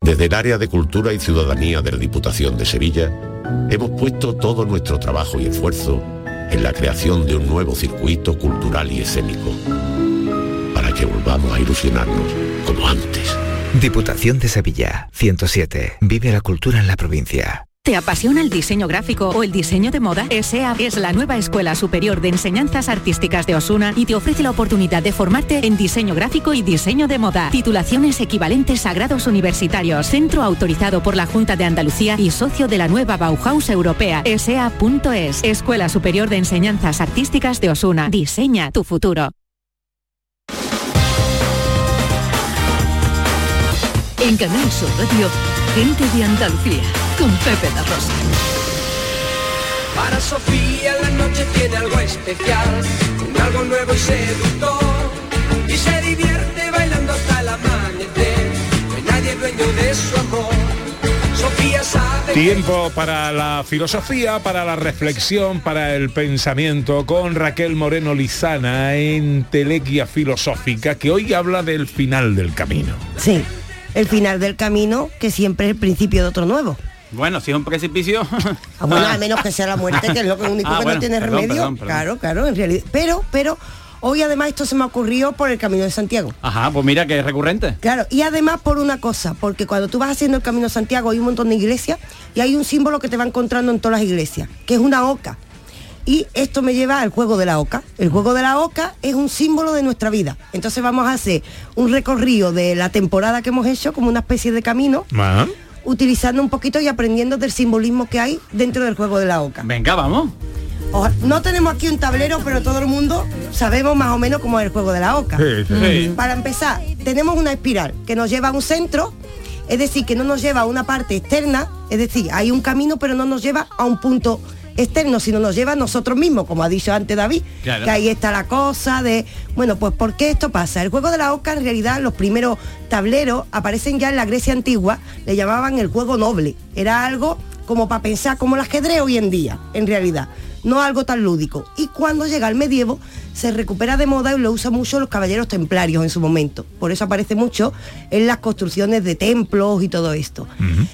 Desde el área de Cultura y Ciudadanía de la Diputación de Sevilla, hemos puesto todo nuestro trabajo y esfuerzo en la creación de un nuevo circuito cultural y escénico, para que volvamos a ilusionarnos como antes. Diputación de Sevilla, 107. Vive la cultura en la provincia. ¿Te apasiona el diseño gráfico o el diseño de moda? ESEA es la nueva Escuela Superior de Enseñanzas Artísticas de Osuna y te ofrece la oportunidad de formarte en diseño gráfico y diseño de moda. Titulaciones equivalentes a grados universitarios. Centro autorizado por la Junta de Andalucía y socio de la nueva Bauhaus Europea. ESEA.es. Escuela Superior de Enseñanzas Artísticas de Osuna. Diseña tu futuro. En Canal Sur Radio, gente de Andalucía con Pepe da Rosa. Para Sofía la noche tiene algo especial, un algo nuevo y seductor. Y se divierte bailando hasta el amanecer, no hay nadie dueño de su amor. Tiempo para la filosofía, para la reflexión, para el pensamiento con Raquel Moreno Lizana en Telequia Filosófica que hoy habla del final del camino. Sí, el final del camino que siempre es el principio de otro nuevo. Bueno, si es un precipicio. Ah, bueno, al menos que sea la muerte, que es lo único Ah, que bueno, no tiene perdón, remedio. perdón, perdón. Claro, claro, en realidad. Pero, pero, hoy además esto se me ocurrió por el Camino de Santiago. Ajá, pues mira que es recurrente. Claro, y además por una cosa, porque cuando tú vas haciendo el Camino de Santiago hay un montón de iglesias y hay un símbolo que te va encontrando en todas las iglesias, que es una oca. Y esto me lleva al juego de la oca. El juego de la oca es un símbolo de nuestra vida. Entonces vamos a hacer un recorrido de la temporada que hemos hecho, como una especie de camino, utilizando un poquito y aprendiendo del simbolismo que hay dentro del juego de la oca. Venga, vamos. Oja- No tenemos aquí un tablero, pero todo el mundo sabemos más o menos cómo es el juego de la oca. Sí, sí. Sí. Para empezar, tenemos una espiral que nos lleva a un centro, es decir, que no nos lleva a una parte externa, es decir, hay un camino, pero no nos lleva a un punto externo, sino nos lleva a nosotros mismos, como ha dicho antes David, Claro. que ahí está la cosa de, bueno, pues ¿por qué esto pasa? El juego de la oca, en realidad, los primeros tableros aparecen ya en la Grecia antigua, le llamaban el juego noble, era algo como para pensar como el ajedrez hoy en día, en realidad, no algo tan lúdico. Y cuando llega el medievo, se recupera de moda y lo usan mucho los caballeros templarios en su momento. Por eso aparece mucho en las construcciones de templos y todo esto.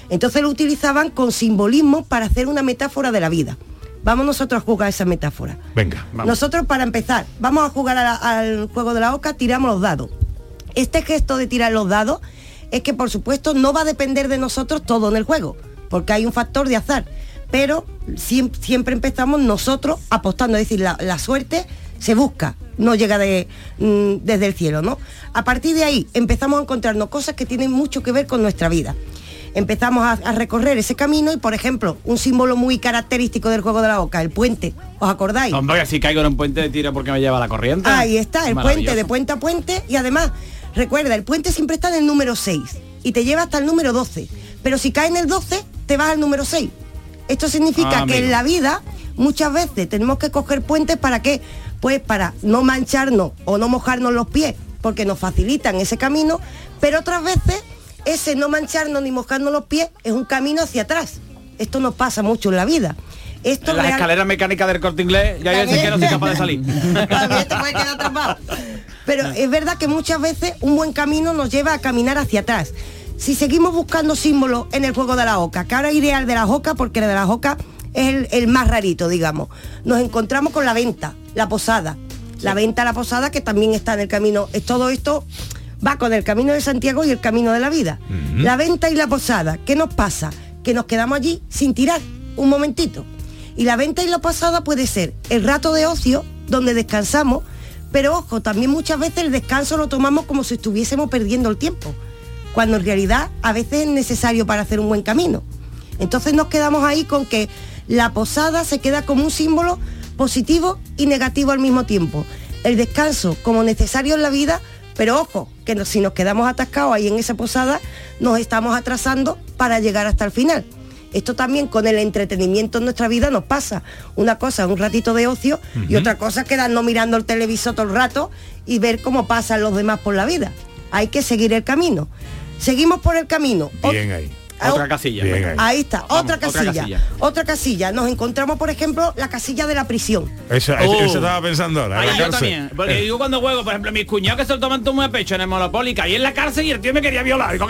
Entonces lo utilizaban con simbolismo para hacer una metáfora de la vida. Vamos nosotros a jugar esa metáfora. Venga, Nosotros para empezar, vamos a jugar a la- al juego de la oca, tiramos los dados. Este gesto de tirar los dados es que por supuesto no va a depender de nosotros todo en el juego, porque hay un factor de azar. Pero siem- siempre, empezamos nosotros apostando, es decir, la, la suerte se busca, no llega de, mm, desde el cielo, ¿no? A partir de ahí empezamos a encontrarnos cosas que tienen mucho que ver con nuestra vida empezamos a, a recorrer ese camino y, por ejemplo, un símbolo muy característico del juego de la oca, el puente. ¿Os acordáis? Hombre, si caigo en un puente de tiro porque me lleva la corriente. Ahí está, el puente de puente a puente y además Recuerda, el puente siempre está en el número 6 y te lleva hasta el número 12. Pero si cae en el 12, te vas al número 6. Esto significa Ah, que en la vida muchas veces tenemos que coger puentes para qué? Pues para no mancharnos o no mojarnos los pies, porque nos facilitan ese camino, pero otras veces ese no mancharnos ni mojarnos los pies es un camino hacia atrás. Esto nos pasa mucho en la vida. Esto En las real- escaleras mecánicas del corte inglés, ya hay veces que no soy capaz de salir. Pero es verdad que muchas veces un buen camino nos lleva a caminar hacia atrás. Si seguimos buscando símbolos en el juego de la oca, que ahora iré al de la oca porque el de la oca es el, el más rarito, digamos. Nos encontramos con la venta, la posada. La venta, la posada, que también está en el camino. Es todo esto va con el camino de Santiago y el camino de la vida. La venta y la posada, ¿qué nos pasa? Que nos quedamos allí sin tirar un momentito. Y la venta y la posada puede ser el rato de ocio, donde descansamos, pero ojo, también muchas veces el descanso lo tomamos como si estuviésemos perdiendo el tiempo, cuando en realidad a veces es necesario para hacer un buen camino. Entonces nos quedamos ahí con que la posada se queda como un símbolo positivo y negativo al mismo tiempo. El descanso como necesario en la vida, pero ojo, que no- si nos quedamos atascados ahí en esa posada, nos estamos atrasando para llegar hasta el final. Esto también con el entretenimiento en nuestra vida nos pasa. Una cosa es un ratito de ocio y otra cosa es quedarnos mirando el televisor todo el rato y ver cómo pasan los demás por la vida. Hay que seguir el camino. Seguimos por el camino. Bien ahí. Ah, Otra casilla. Bien venga. ahí. Ahí está, Vamos, otra otra casilla, otra casilla. Nos encontramos, por ejemplo, la casilla de la prisión. Eso, eso estaba pensando ahora. Ay, yo también. Porque digo cuando juego, por ejemplo, mis cuñados que se lo toman todo muy a pecho en el Monopoly, caí en la cárcel y el tío me quería violar.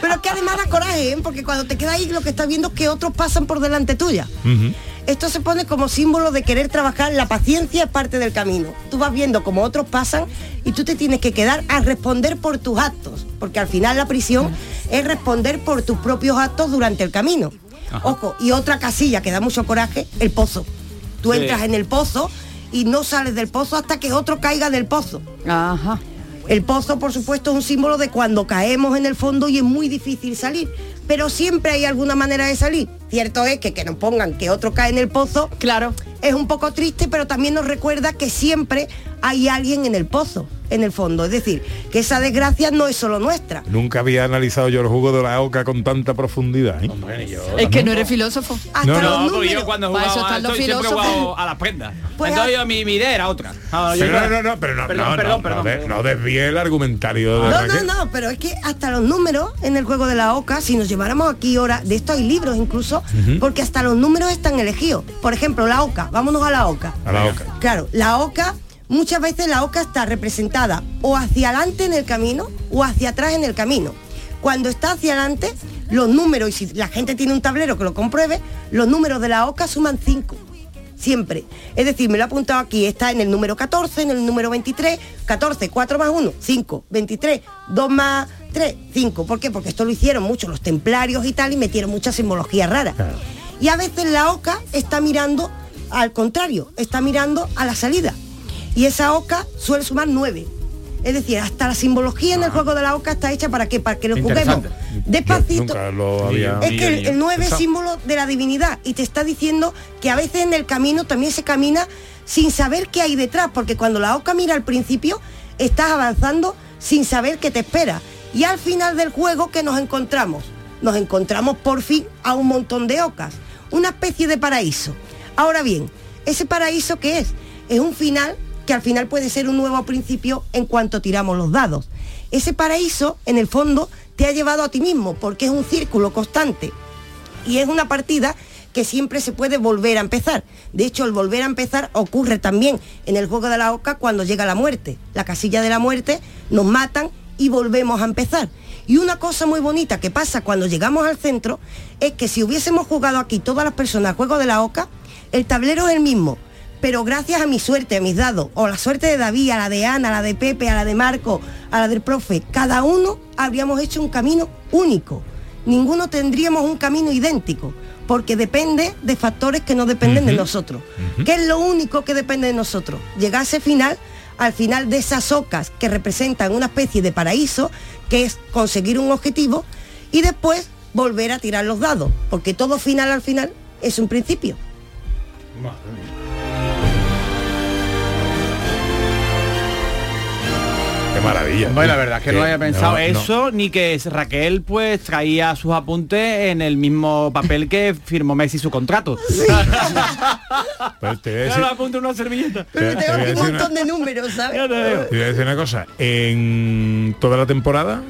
Pero es que además da coraje, ¿eh? porque cuando te quedas ahí lo que estás viendo es que otros pasan por delante tuya. Esto se pone como símbolo de querer trabajar, la paciencia es parte del camino. Tú vas viendo como otros pasan y tú te tienes que quedar a responder por tus actos, porque al final la prisión es responder por tus propios actos durante el camino. Ojo, y otra casilla que da mucho coraje, el pozo. Tú Sí. entras en el pozo y no sales del pozo hasta que otro caiga del pozo. Ajá. El pozo, por supuesto, es un símbolo de cuando caemos en el fondo y es muy difícil salir. Pero siempre hay alguna manera de salir. Cierto es que que nos pongan que otro cae en el pozo, claro, es un poco triste, pero también nos recuerda que siempre hay alguien en el pozo, en el fondo. Es decir, que esa desgracia no es solo nuestra. Nunca había analizado yo el jugo de la oca con tanta profundidad. ¿eh? Es que no eres filósofo. Hasta No, los no, porque yo cuando jugaba, están los estoy siempre a las prendas. Pues Entonces a- yo, mi, mi idea era otra. Ah, Pero no, no, no, pero no, Perdón, no, perdón, no, perdón. no, de- no desvíe el argumentario de No, no, Raquel. no, pero es que hasta los números en el juego de la OCA, si nos lleváramos aquí ahora, de esto hay libros incluso, porque hasta los números están elegidos. Por ejemplo, la OCA, vámonos a la OCA. A la oca. Claro, la oca, muchas veces la oca está representada o hacia adelante en el camino o hacia atrás en el camino. Cuando está hacia adelante, los números, y si la gente tiene un tablero que lo compruebe, los números de la oca suman 5. Siempre. Es decir, me lo he apuntado aquí, está en el número 14, en el número 23, 14, 4 más 1, 5, 23, 2 más 3, 5. ¿Por qué? Porque esto lo hicieron mucho los templarios y tal y metieron mucha simbología rara. Y a veces la oca está mirando al contrario, está mirando a la salida. Y esa oca suele sumar 9. Es decir, hasta la simbología en el juego de la oca está hecha para que para que lo juguemos despacito. Había Es que el, el 9 es símbolo de la divinidad y te está diciendo que a veces en el camino también se camina sin saber qué hay detrás, porque cuando la oca mira al principio, estás avanzando sin saber qué te espera. Y al final del juego, ¿qué nos encontramos? Nos encontramos por fin a un montón de ocas, una especie de paraíso. Ahora bien, ¿ese paraíso qué es? Es un final que al final puede ser un nuevo principio en cuanto tiramos los dados. Ese paraíso, en el fondo, te ha llevado a ti mismo, porque es un círculo constante. Y es una partida que siempre se puede volver a empezar. De hecho, el volver a empezar ocurre también en el juego de la oca cuando llega la muerte. La casilla de la muerte, nos matan y volvemos a empezar. Y una cosa muy bonita que pasa cuando llegamos al centro es que si hubiésemos jugado aquí todas las personas al juego de la oca, el tablero es el mismo. Pero gracias a mi suerte, a mis dados, o la suerte de David, a la de Ana, a la de Pepe, a la de Marco, a la del profe, cada uno habríamos hecho un camino único. Ninguno tendríamos un camino idéntico, porque depende de factores que no dependen de nosotros. ¿Qué es lo único que depende de nosotros? Llegar a ese final, al final de esas ocas que representan una especie de paraíso, que es conseguir un objetivo, y después volver a tirar los dados, porque todo final al final es un principio. Maravilla. Bueno, la verdad es que no había pensado no, no. eso, ni que Raquel pues traía sus apuntes en el mismo papel que firmó Messi su contrato. Pues te voy a decir- una servilleta. Te- te voy a decir una- de números, ¿sabes? te voy a decir una cosa. En toda la temporada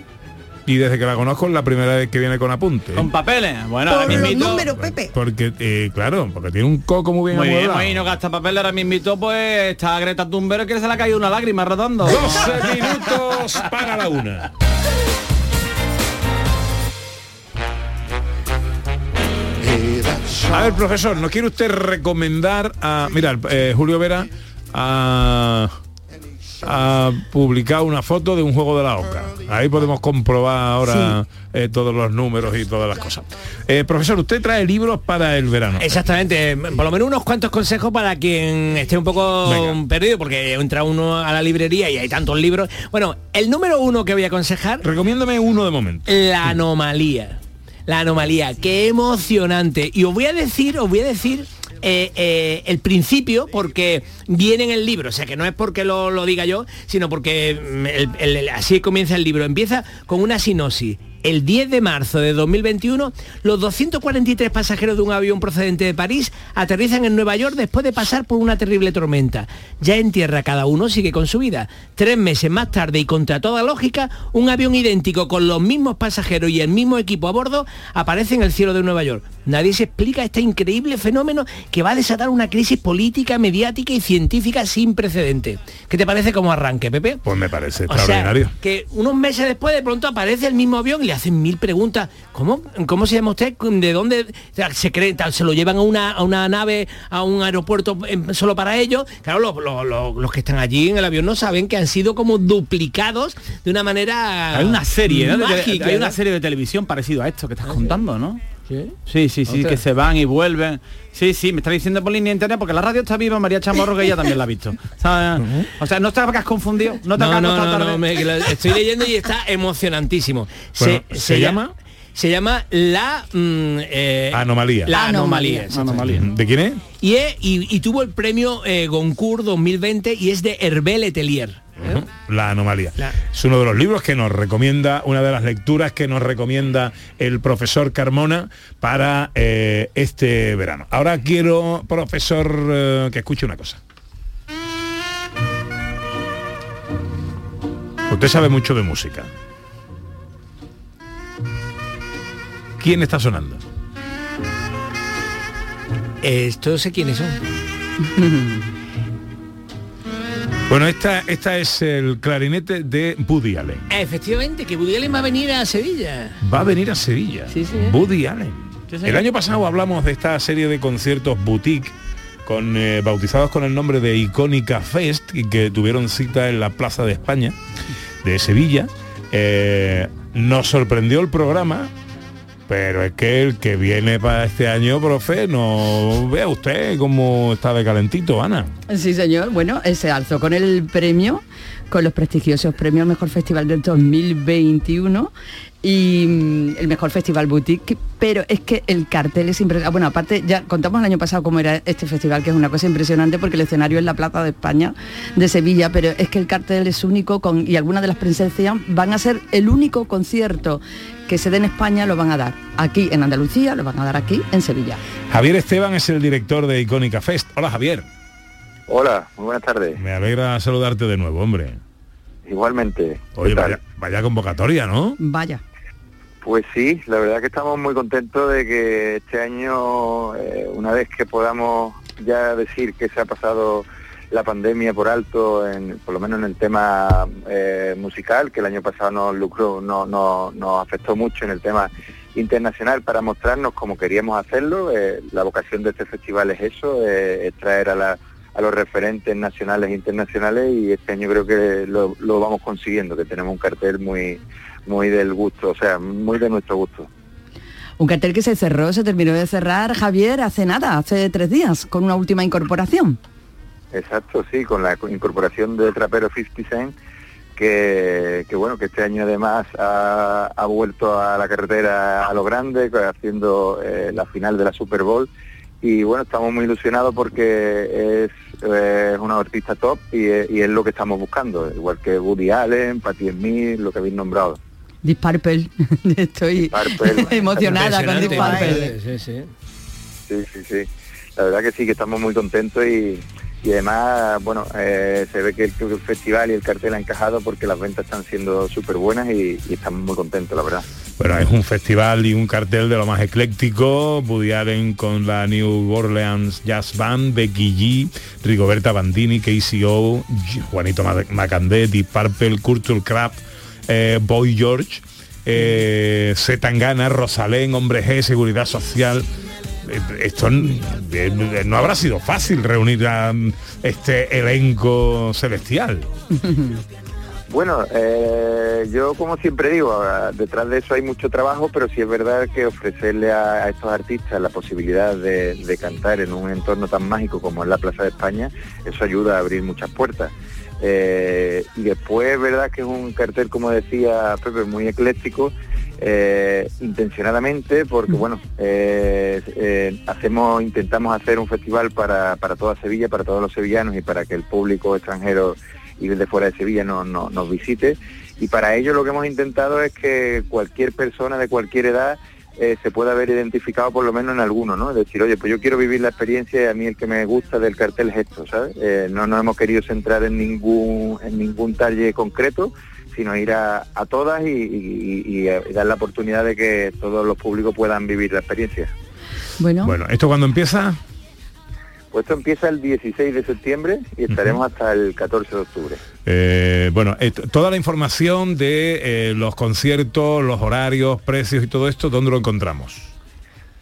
y desde que la conozco es la primera vez que viene con apunte. Con papeles. Bueno, ahora Por los mismito- números, Pepe. Porque, eh, claro, porque tiene un coco muy bien Muy bien, ahí no gasta papel, ahora mismito pues está Greta Thunberg que se le ha caído una lágrima redondo. 12 minutos para la una. A ver, profesor, ¿no quiere usted recomendar a... Mira, eh, Julio Vera ha, ha publicado una foto de un juego de la OCA. Ahí podemos comprobar ahora eh, todos los números y todas las cosas. Eh, profesor, usted trae libros para el verano. Exactamente, por lo menos unos cuantos consejos para quien esté un poco Venga. perdido, porque entra uno a la librería y hay tantos libros. Bueno, el número uno que voy a aconsejar... Recomiéndame uno de momento. La anomalía. La anomalía, qué emocionante. Y os voy a decir, os voy a decir eh, eh, el principio porque viene en el libro, o sea que no es porque lo, lo diga yo, sino porque mm, así comienza el libro. Empieza con una sinopsis. El 10 de marzo de 2021, los 243 pasajeros de un avión procedente de París aterrizan en Nueva York después de pasar por una terrible tormenta. Ya en tierra cada uno sigue con su vida. Tres meses más tarde y contra toda lógica, un avión idéntico con los mismos pasajeros y el mismo equipo a bordo aparece en el cielo de Nueva York. Nadie se explica este increíble fenómeno que va a desatar una crisis política, mediática y científica sin precedente. ¿Qué te parece como arranque, Pepe? Pues me parece O sea, extraordinario. que unos meses después de pronto aparece el mismo avión y le hacen mil preguntas. ¿Cómo, cómo se llama usted? ¿De dónde se cree? tal? ¿Se lo llevan a una, a una nave, a un aeropuerto em, solo para ellos? Claro, los, los- los- los que están allí en el avión no saben que han sido como duplicados de una manera Hay una serie, hay una serie de televisión parecido a esto que estás contando, ¿no? ¿Sí? Sí, sí, que se van y vuelven. Sí, sí, me está diciendo por línea de internet porque la radio está viva, María Chamorro, que ella también la ha visto. O sea, no te has confundido, no te No, has no, no, tarde. no, me- estoy leyendo y está emocionantísimo. Bueno, ¿se llama? Se llama la mm, eh, Anomalía. La Anomalía. ¿De quién es? Y, es- y- y tuvo el premio eh, Goncourt 2020 y es de Hervé Letelier. ¿eh? La anomalía. La- Es uno de los libros que nos recomienda, una de las lecturas que nos recomienda el profesor Carmona para eh, este verano. Ahora quiero, profesor, eh, que escuche una cosa. Usted sabe mucho de música. ¿Quién está sonando? Esto sé quiénes son. Bueno, esta, esta es el clarinete de Woody Allen. Efectivamente, que Woody Allen va a venir a Sevilla. Va a venir a Sevilla. Sí, sí. Woody Allen. Sí, señor. El año pasado hablamos de esta serie de conciertos boutique con, eh, bautizados con el nombre de Icónica Fest y que tuvieron cita en la Plaza de España de Sevilla. Eh, nos sorprendió el programa, pero es que el que viene para este año, profe, no vea usted cómo está de calentito, Ana. Sí, señor. Bueno, eh, se alzó con el premio, con los prestigiosos premios Mejor Festival del 2021 y mm, el Mejor Festival Boutique, pero es que el cartel es impresionante. Bueno, aparte, ya contamos el año pasado cómo era este festival, que es una cosa impresionante porque el escenario es la Plaza de España de Sevilla, pero es que el cartel es único y algunas de las presencias van a ser el único concierto que se dé en España, lo van a dar aquí en Andalucía, lo van a dar aquí en Sevilla. Javier Esteban es el director de Icónica Fest. Hola, Javier. Hola, muy buenas tardes. Me alegra saludarte de nuevo, hombre. Igualmente. Oye, vaya, vaya convocatoria, ¿no? Vaya. Pues sí, la verdad que estamos muy contentos de que este año, eh, una vez que podamos ya decir que se ha pasado la pandemia por alto, en, por lo menos en el tema eh, musical, que el año pasado nos lucró, no, no- nos afectó mucho en el tema internacional para mostrarnos cómo queríamos hacerlo. Eh, la vocación de este festival es eso, eh, es traer a, los referentes nacionales e internacionales y este año creo que lo, lo vamos consiguiendo, que tenemos un cartel muy muy del gusto, o sea, muy de nuestro gusto. Un cartel que se cerró, se terminó de cerrar, Javier, hace nada, hace tres días, con una última incorporación. Exacto, sí, con la incorporación de Trapero 50 Cent, que, que bueno, que este año además ha, ha vuelto a la carretera a lo grande, haciendo eh, la final de la Super Bowl. Y bueno, estamos muy ilusionados porque es eh, una artista top y, es- y es lo que estamos buscando, igual que Woody Allen, Patti Smith, lo que habéis nombrado. Purple. Estoy emocionada con Purple. Sí, sí. Sí, sí, sí. La verdad que sí, que estamos muy contentos y, y además, bueno, eh, se ve que el, festival y el cartel ha encajado porque las ventas están siendo súper buenas y, estamos muy contentos, la verdad. Bueno, es un festival y un cartel de lo más ecléctico. Woody Allen con la New Orleans Jazz Band, Becky G, Rigoberta Bandini, KCO, Juanito Ma- Macandé, Deep Purple, Culture Crab, eh, Boy George, eh, Zetangana, Rosalén, Hombre G, Seguridad Social. Esto eh, no habrá sido fácil reunir a mm, este elenco celestial. Bueno, eh, yo como siempre digo, detrás de eso hay mucho trabajo, pero sí es verdad que ofrecerle a, estos artistas la posibilidad de, cantar en un entorno tan mágico como es la Plaza de España, eso ayuda a abrir muchas puertas. Eh, y después es verdad que es un cartel, como decía Pepe, muy ecléctico, eh, intencionadamente, porque bueno, eh, eh, hacemos, intentamos hacer un festival para, para toda Sevilla, para todos los sevillanos y para que el público extranjero y desde fuera de Sevilla no- no- nos visite. Y para ello lo que hemos intentado es que cualquier persona de cualquier edad se pueda haber identificado por lo menos en alguno, ¿no? Es decir, oye, pues yo quiero vivir la experiencia y a mí el que me gusta del cartel es esto, ¿sabes? No nos hemos querido centrar en ningún, en ningún talle concreto, sino ir a, a todas y, y- y- y dar la oportunidad de que todos los públicos puedan vivir la experiencia. Bueno, Bueno, ¿esto cuando empieza? Pues esto empieza el 16 de septiembre y estaremos hasta el 14 de octubre. Eh, bueno, eh, toda la información de eh, los conciertos, los horarios, precios y todo esto, ¿dónde lo encontramos?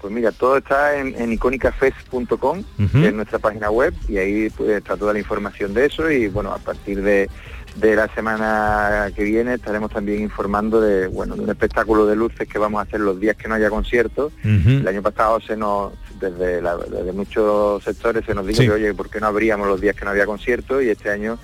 Pues mira, todo está en, en iconicafest.com, Ujú. que es nuestra página web, y ahí pues, está toda la información de eso y bueno, a partir de, de la semana que viene estaremos también informando de bueno de un espectáculo de luces que vamos a hacer los días que no haya conciertos. El año pasado se nos, desde, la- desde muchos sectores se nos dijo Sí. que oye, ¿por qué no abríamos los días que no había conciertos? Y este año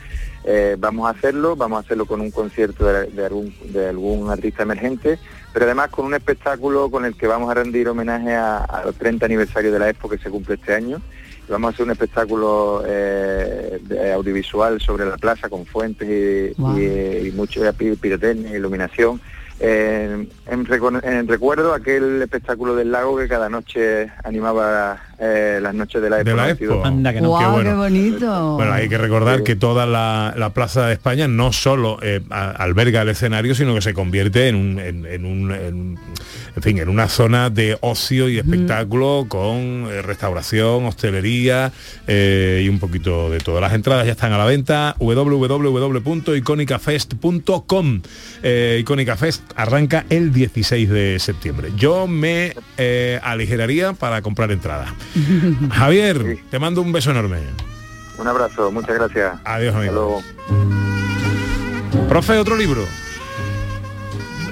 eh, vamos a hacerlo, vamos a hacerlo con un concierto de, de algún, de algún artista emergente, pero además con un espectáculo con el que vamos a rendir homenaje a- al 30 aniversario de la Expo que se cumple este año. Vamos a hacer un espectáculo eh, de audiovisual sobre la plaza con fuentes y, Wow. y- y mucho pi- pirotecnia, iluminación. Eh, en, en recuerdo aquel espectáculo del lago que cada noche animaba eh, las noches de la Expo. De la 92. Expo. Anda que no. Guau, qué bonito. Bueno, hay que recordar que toda la, la Plaza de España no solo eh, a- alberga el escenario, sino que se convierte en un, en, en un- en- en fin, en una zona de ocio y espectáculo con eh, restauración, hostelería eh, y un poquito de todo. Las entradas ya están a la venta www.iconicafest.com. Eh, Icónica Fest arranca el 16 de septiembre. Yo me eh, aligeraría para comprar entradas. Javier, te mando un beso enorme. Un abrazo, muchas gracias. Adiós, Hasta amigo. luego. Profe, otro libro.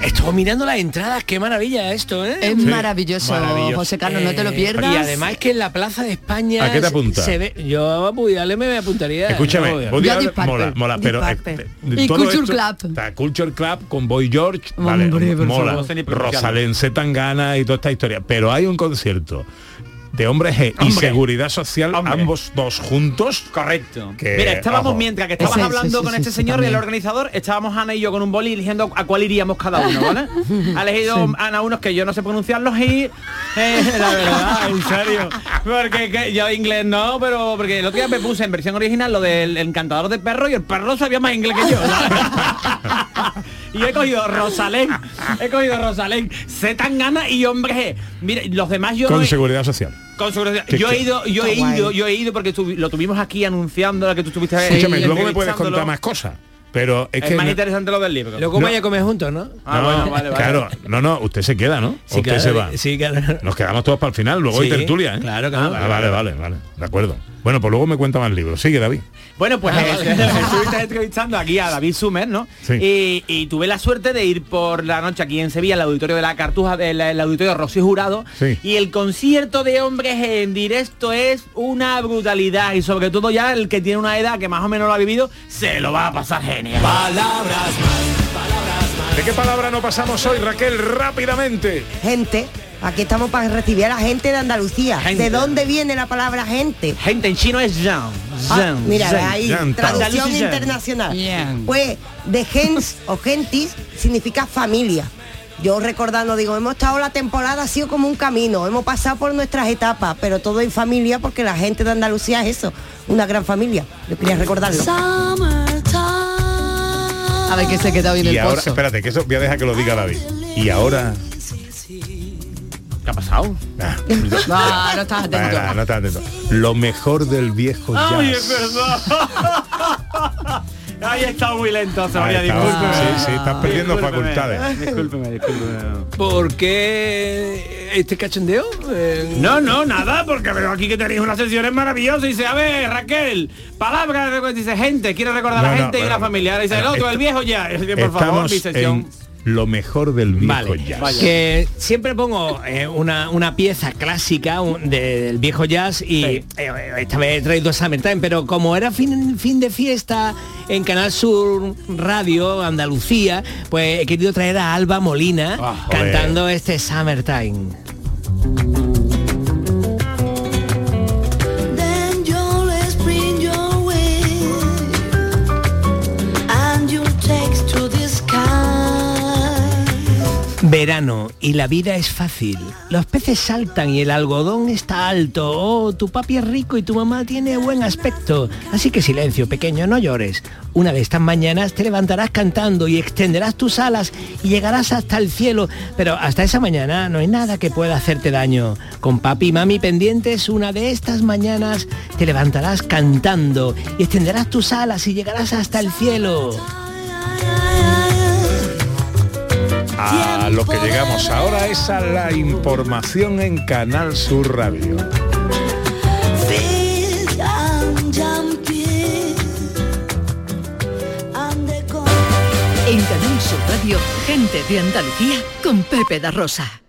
Estoy mirando las entradas, qué maravilla esto, ¿eh? Es maravilloso, maravilloso. José Carlos, no te lo Eh, pierdas. Y además es que en la Plaza de España ¿A qué te apunta? se ve. Yo Allen me apuntaría. Escúchame, No, mola, mola, pero eh, eh, Y todo Culture esto- Club. Está Culture Club con Boy George, vale, Hombre, por mola. Rosalén Zetangana y toda esta historia, pero hay un concierto de Hombres G y Hombre. Seguridad Social, Hombre. ambos dos juntos. Correcto. Que, Mira, estábamos ojo. mientras que estabas sí, hablando sí, con sí, este sí, señor y el organizador, estábamos Ana y yo con un boli eligiendo a cuál iríamos cada uno, ¿vale? ha elegido Ana unos que yo no sé pronunciarlos y eh, la verdad, en serio. Porque que yo inglés no, pero porque el otro día me puse en versión original lo del encantador de perro y el perro sabía más inglés que yo. y he cogido Rosalén, he cogido Rosalén, Z Tangana y Hombre G. Mire, los demás yo no Con he- Seguridad Social. con seguridad. Que- Yo he ido, yo he ido, yo he ido porque lo tuvimos aquí anunciando la que tú estuviste Escúchame, luego me puedes contar más cosas. Pero es, Es, que más no- interesante lo del libro. Luego No. vaya a comer juntos, ¿no? Ah, no, bueno, vale, vale. Claro, no, no, usted se queda, ¿no? O Sí, usted claro, se va. Sí, claro. Nos quedamos todos para el final, luego hay Sí, tertulia, ¿eh? claro, claro. Ah, vale, vale, vale, De acuerdo. Bueno, pues luego me cuenta más libros. Sigue, David. Bueno, pues Ah, eh, vale. estuviste entrevistando aquí a David Sumer, ¿no? Sí. Y, y tuve la suerte de ir por la noche aquí en Sevilla, al auditorio de la Cartuja, del el auditorio Rocío Jurado. Sí. Y el concierto de hombres en directo es una brutalidad. Y sobre todo ya el que tiene una edad que más o menos lo ha vivido, se lo va a pasar genial. ¿De qué palabra no pasamos hoy, Raquel? Rápidamente. Gente, Aquí estamos para recibir a la gente de Andalucía. Gente. ¿De dónde viene la palabra gente? Gente en chino es Zhang. Ah, Zhang, mira, Zhang. ahí, Zhang. traducción internacional. Pues de gens o gentis significa familia. Yo recordando, digo, hemos estado la temporada, ha sido como un camino, hemos pasado por nuestras etapas, pero todo en familia porque la gente de Andalucía es eso, una gran familia. Yo quería recordarlo. A ver que se queda bien Y el ahora, pozo. espérate, que eso voy a dejar que lo diga David. Y ahora. ¿Qué ha pasado? Ah, No, no estás atento. Ah, no estás atento. Lo mejor del viejo Ay, jazz. es verdad. Ay, he estado muy lento, María, Ahí está. discúlpeme. Sí, sí, estás perdiendo Discúlpeme. facultades. Discúlpeme, discúlpeme. ¿Por qué este cachondeo? Eh, No, no, nada, porque veo aquí que tenéis unas sesiones maravillosas y dice, a ver, Raquel, palabras, dice gente, quiere recordar a No, la no, gente y pero- la familiar. Dice el otro, el viejo ya. Por favor, mi sesión. en lo mejor del viejo Vale, jazz. que siempre pongo eh, una, una pieza clásica un- de- del viejo jazz y eh, esta vez he traído Summertime, pero como era fin, fin de fiesta en Canal Sur Radio, Andalucía, pues he querido traer a Alba Molina Ah, cantando este Summertime. Verano y la vida es fácil. Los peces saltan y el algodón está alto. Oh, tu papi es rico y tu mamá tiene buen aspecto. Así que silencio, pequeño, no llores. Una de estas mañanas te levantarás cantando y extenderás tus alas y llegarás hasta el cielo. Pero hasta esa mañana no hay nada que pueda hacerte daño. Con papi y mami pendientes, una de estas mañanas te levantarás cantando y extenderás tus alas y llegarás hasta el cielo. A lo que llegamos ahora es a la información en Canal Sur Radio. En Canal Sur Radio, gente de Andalucía con Pepe da Rosa.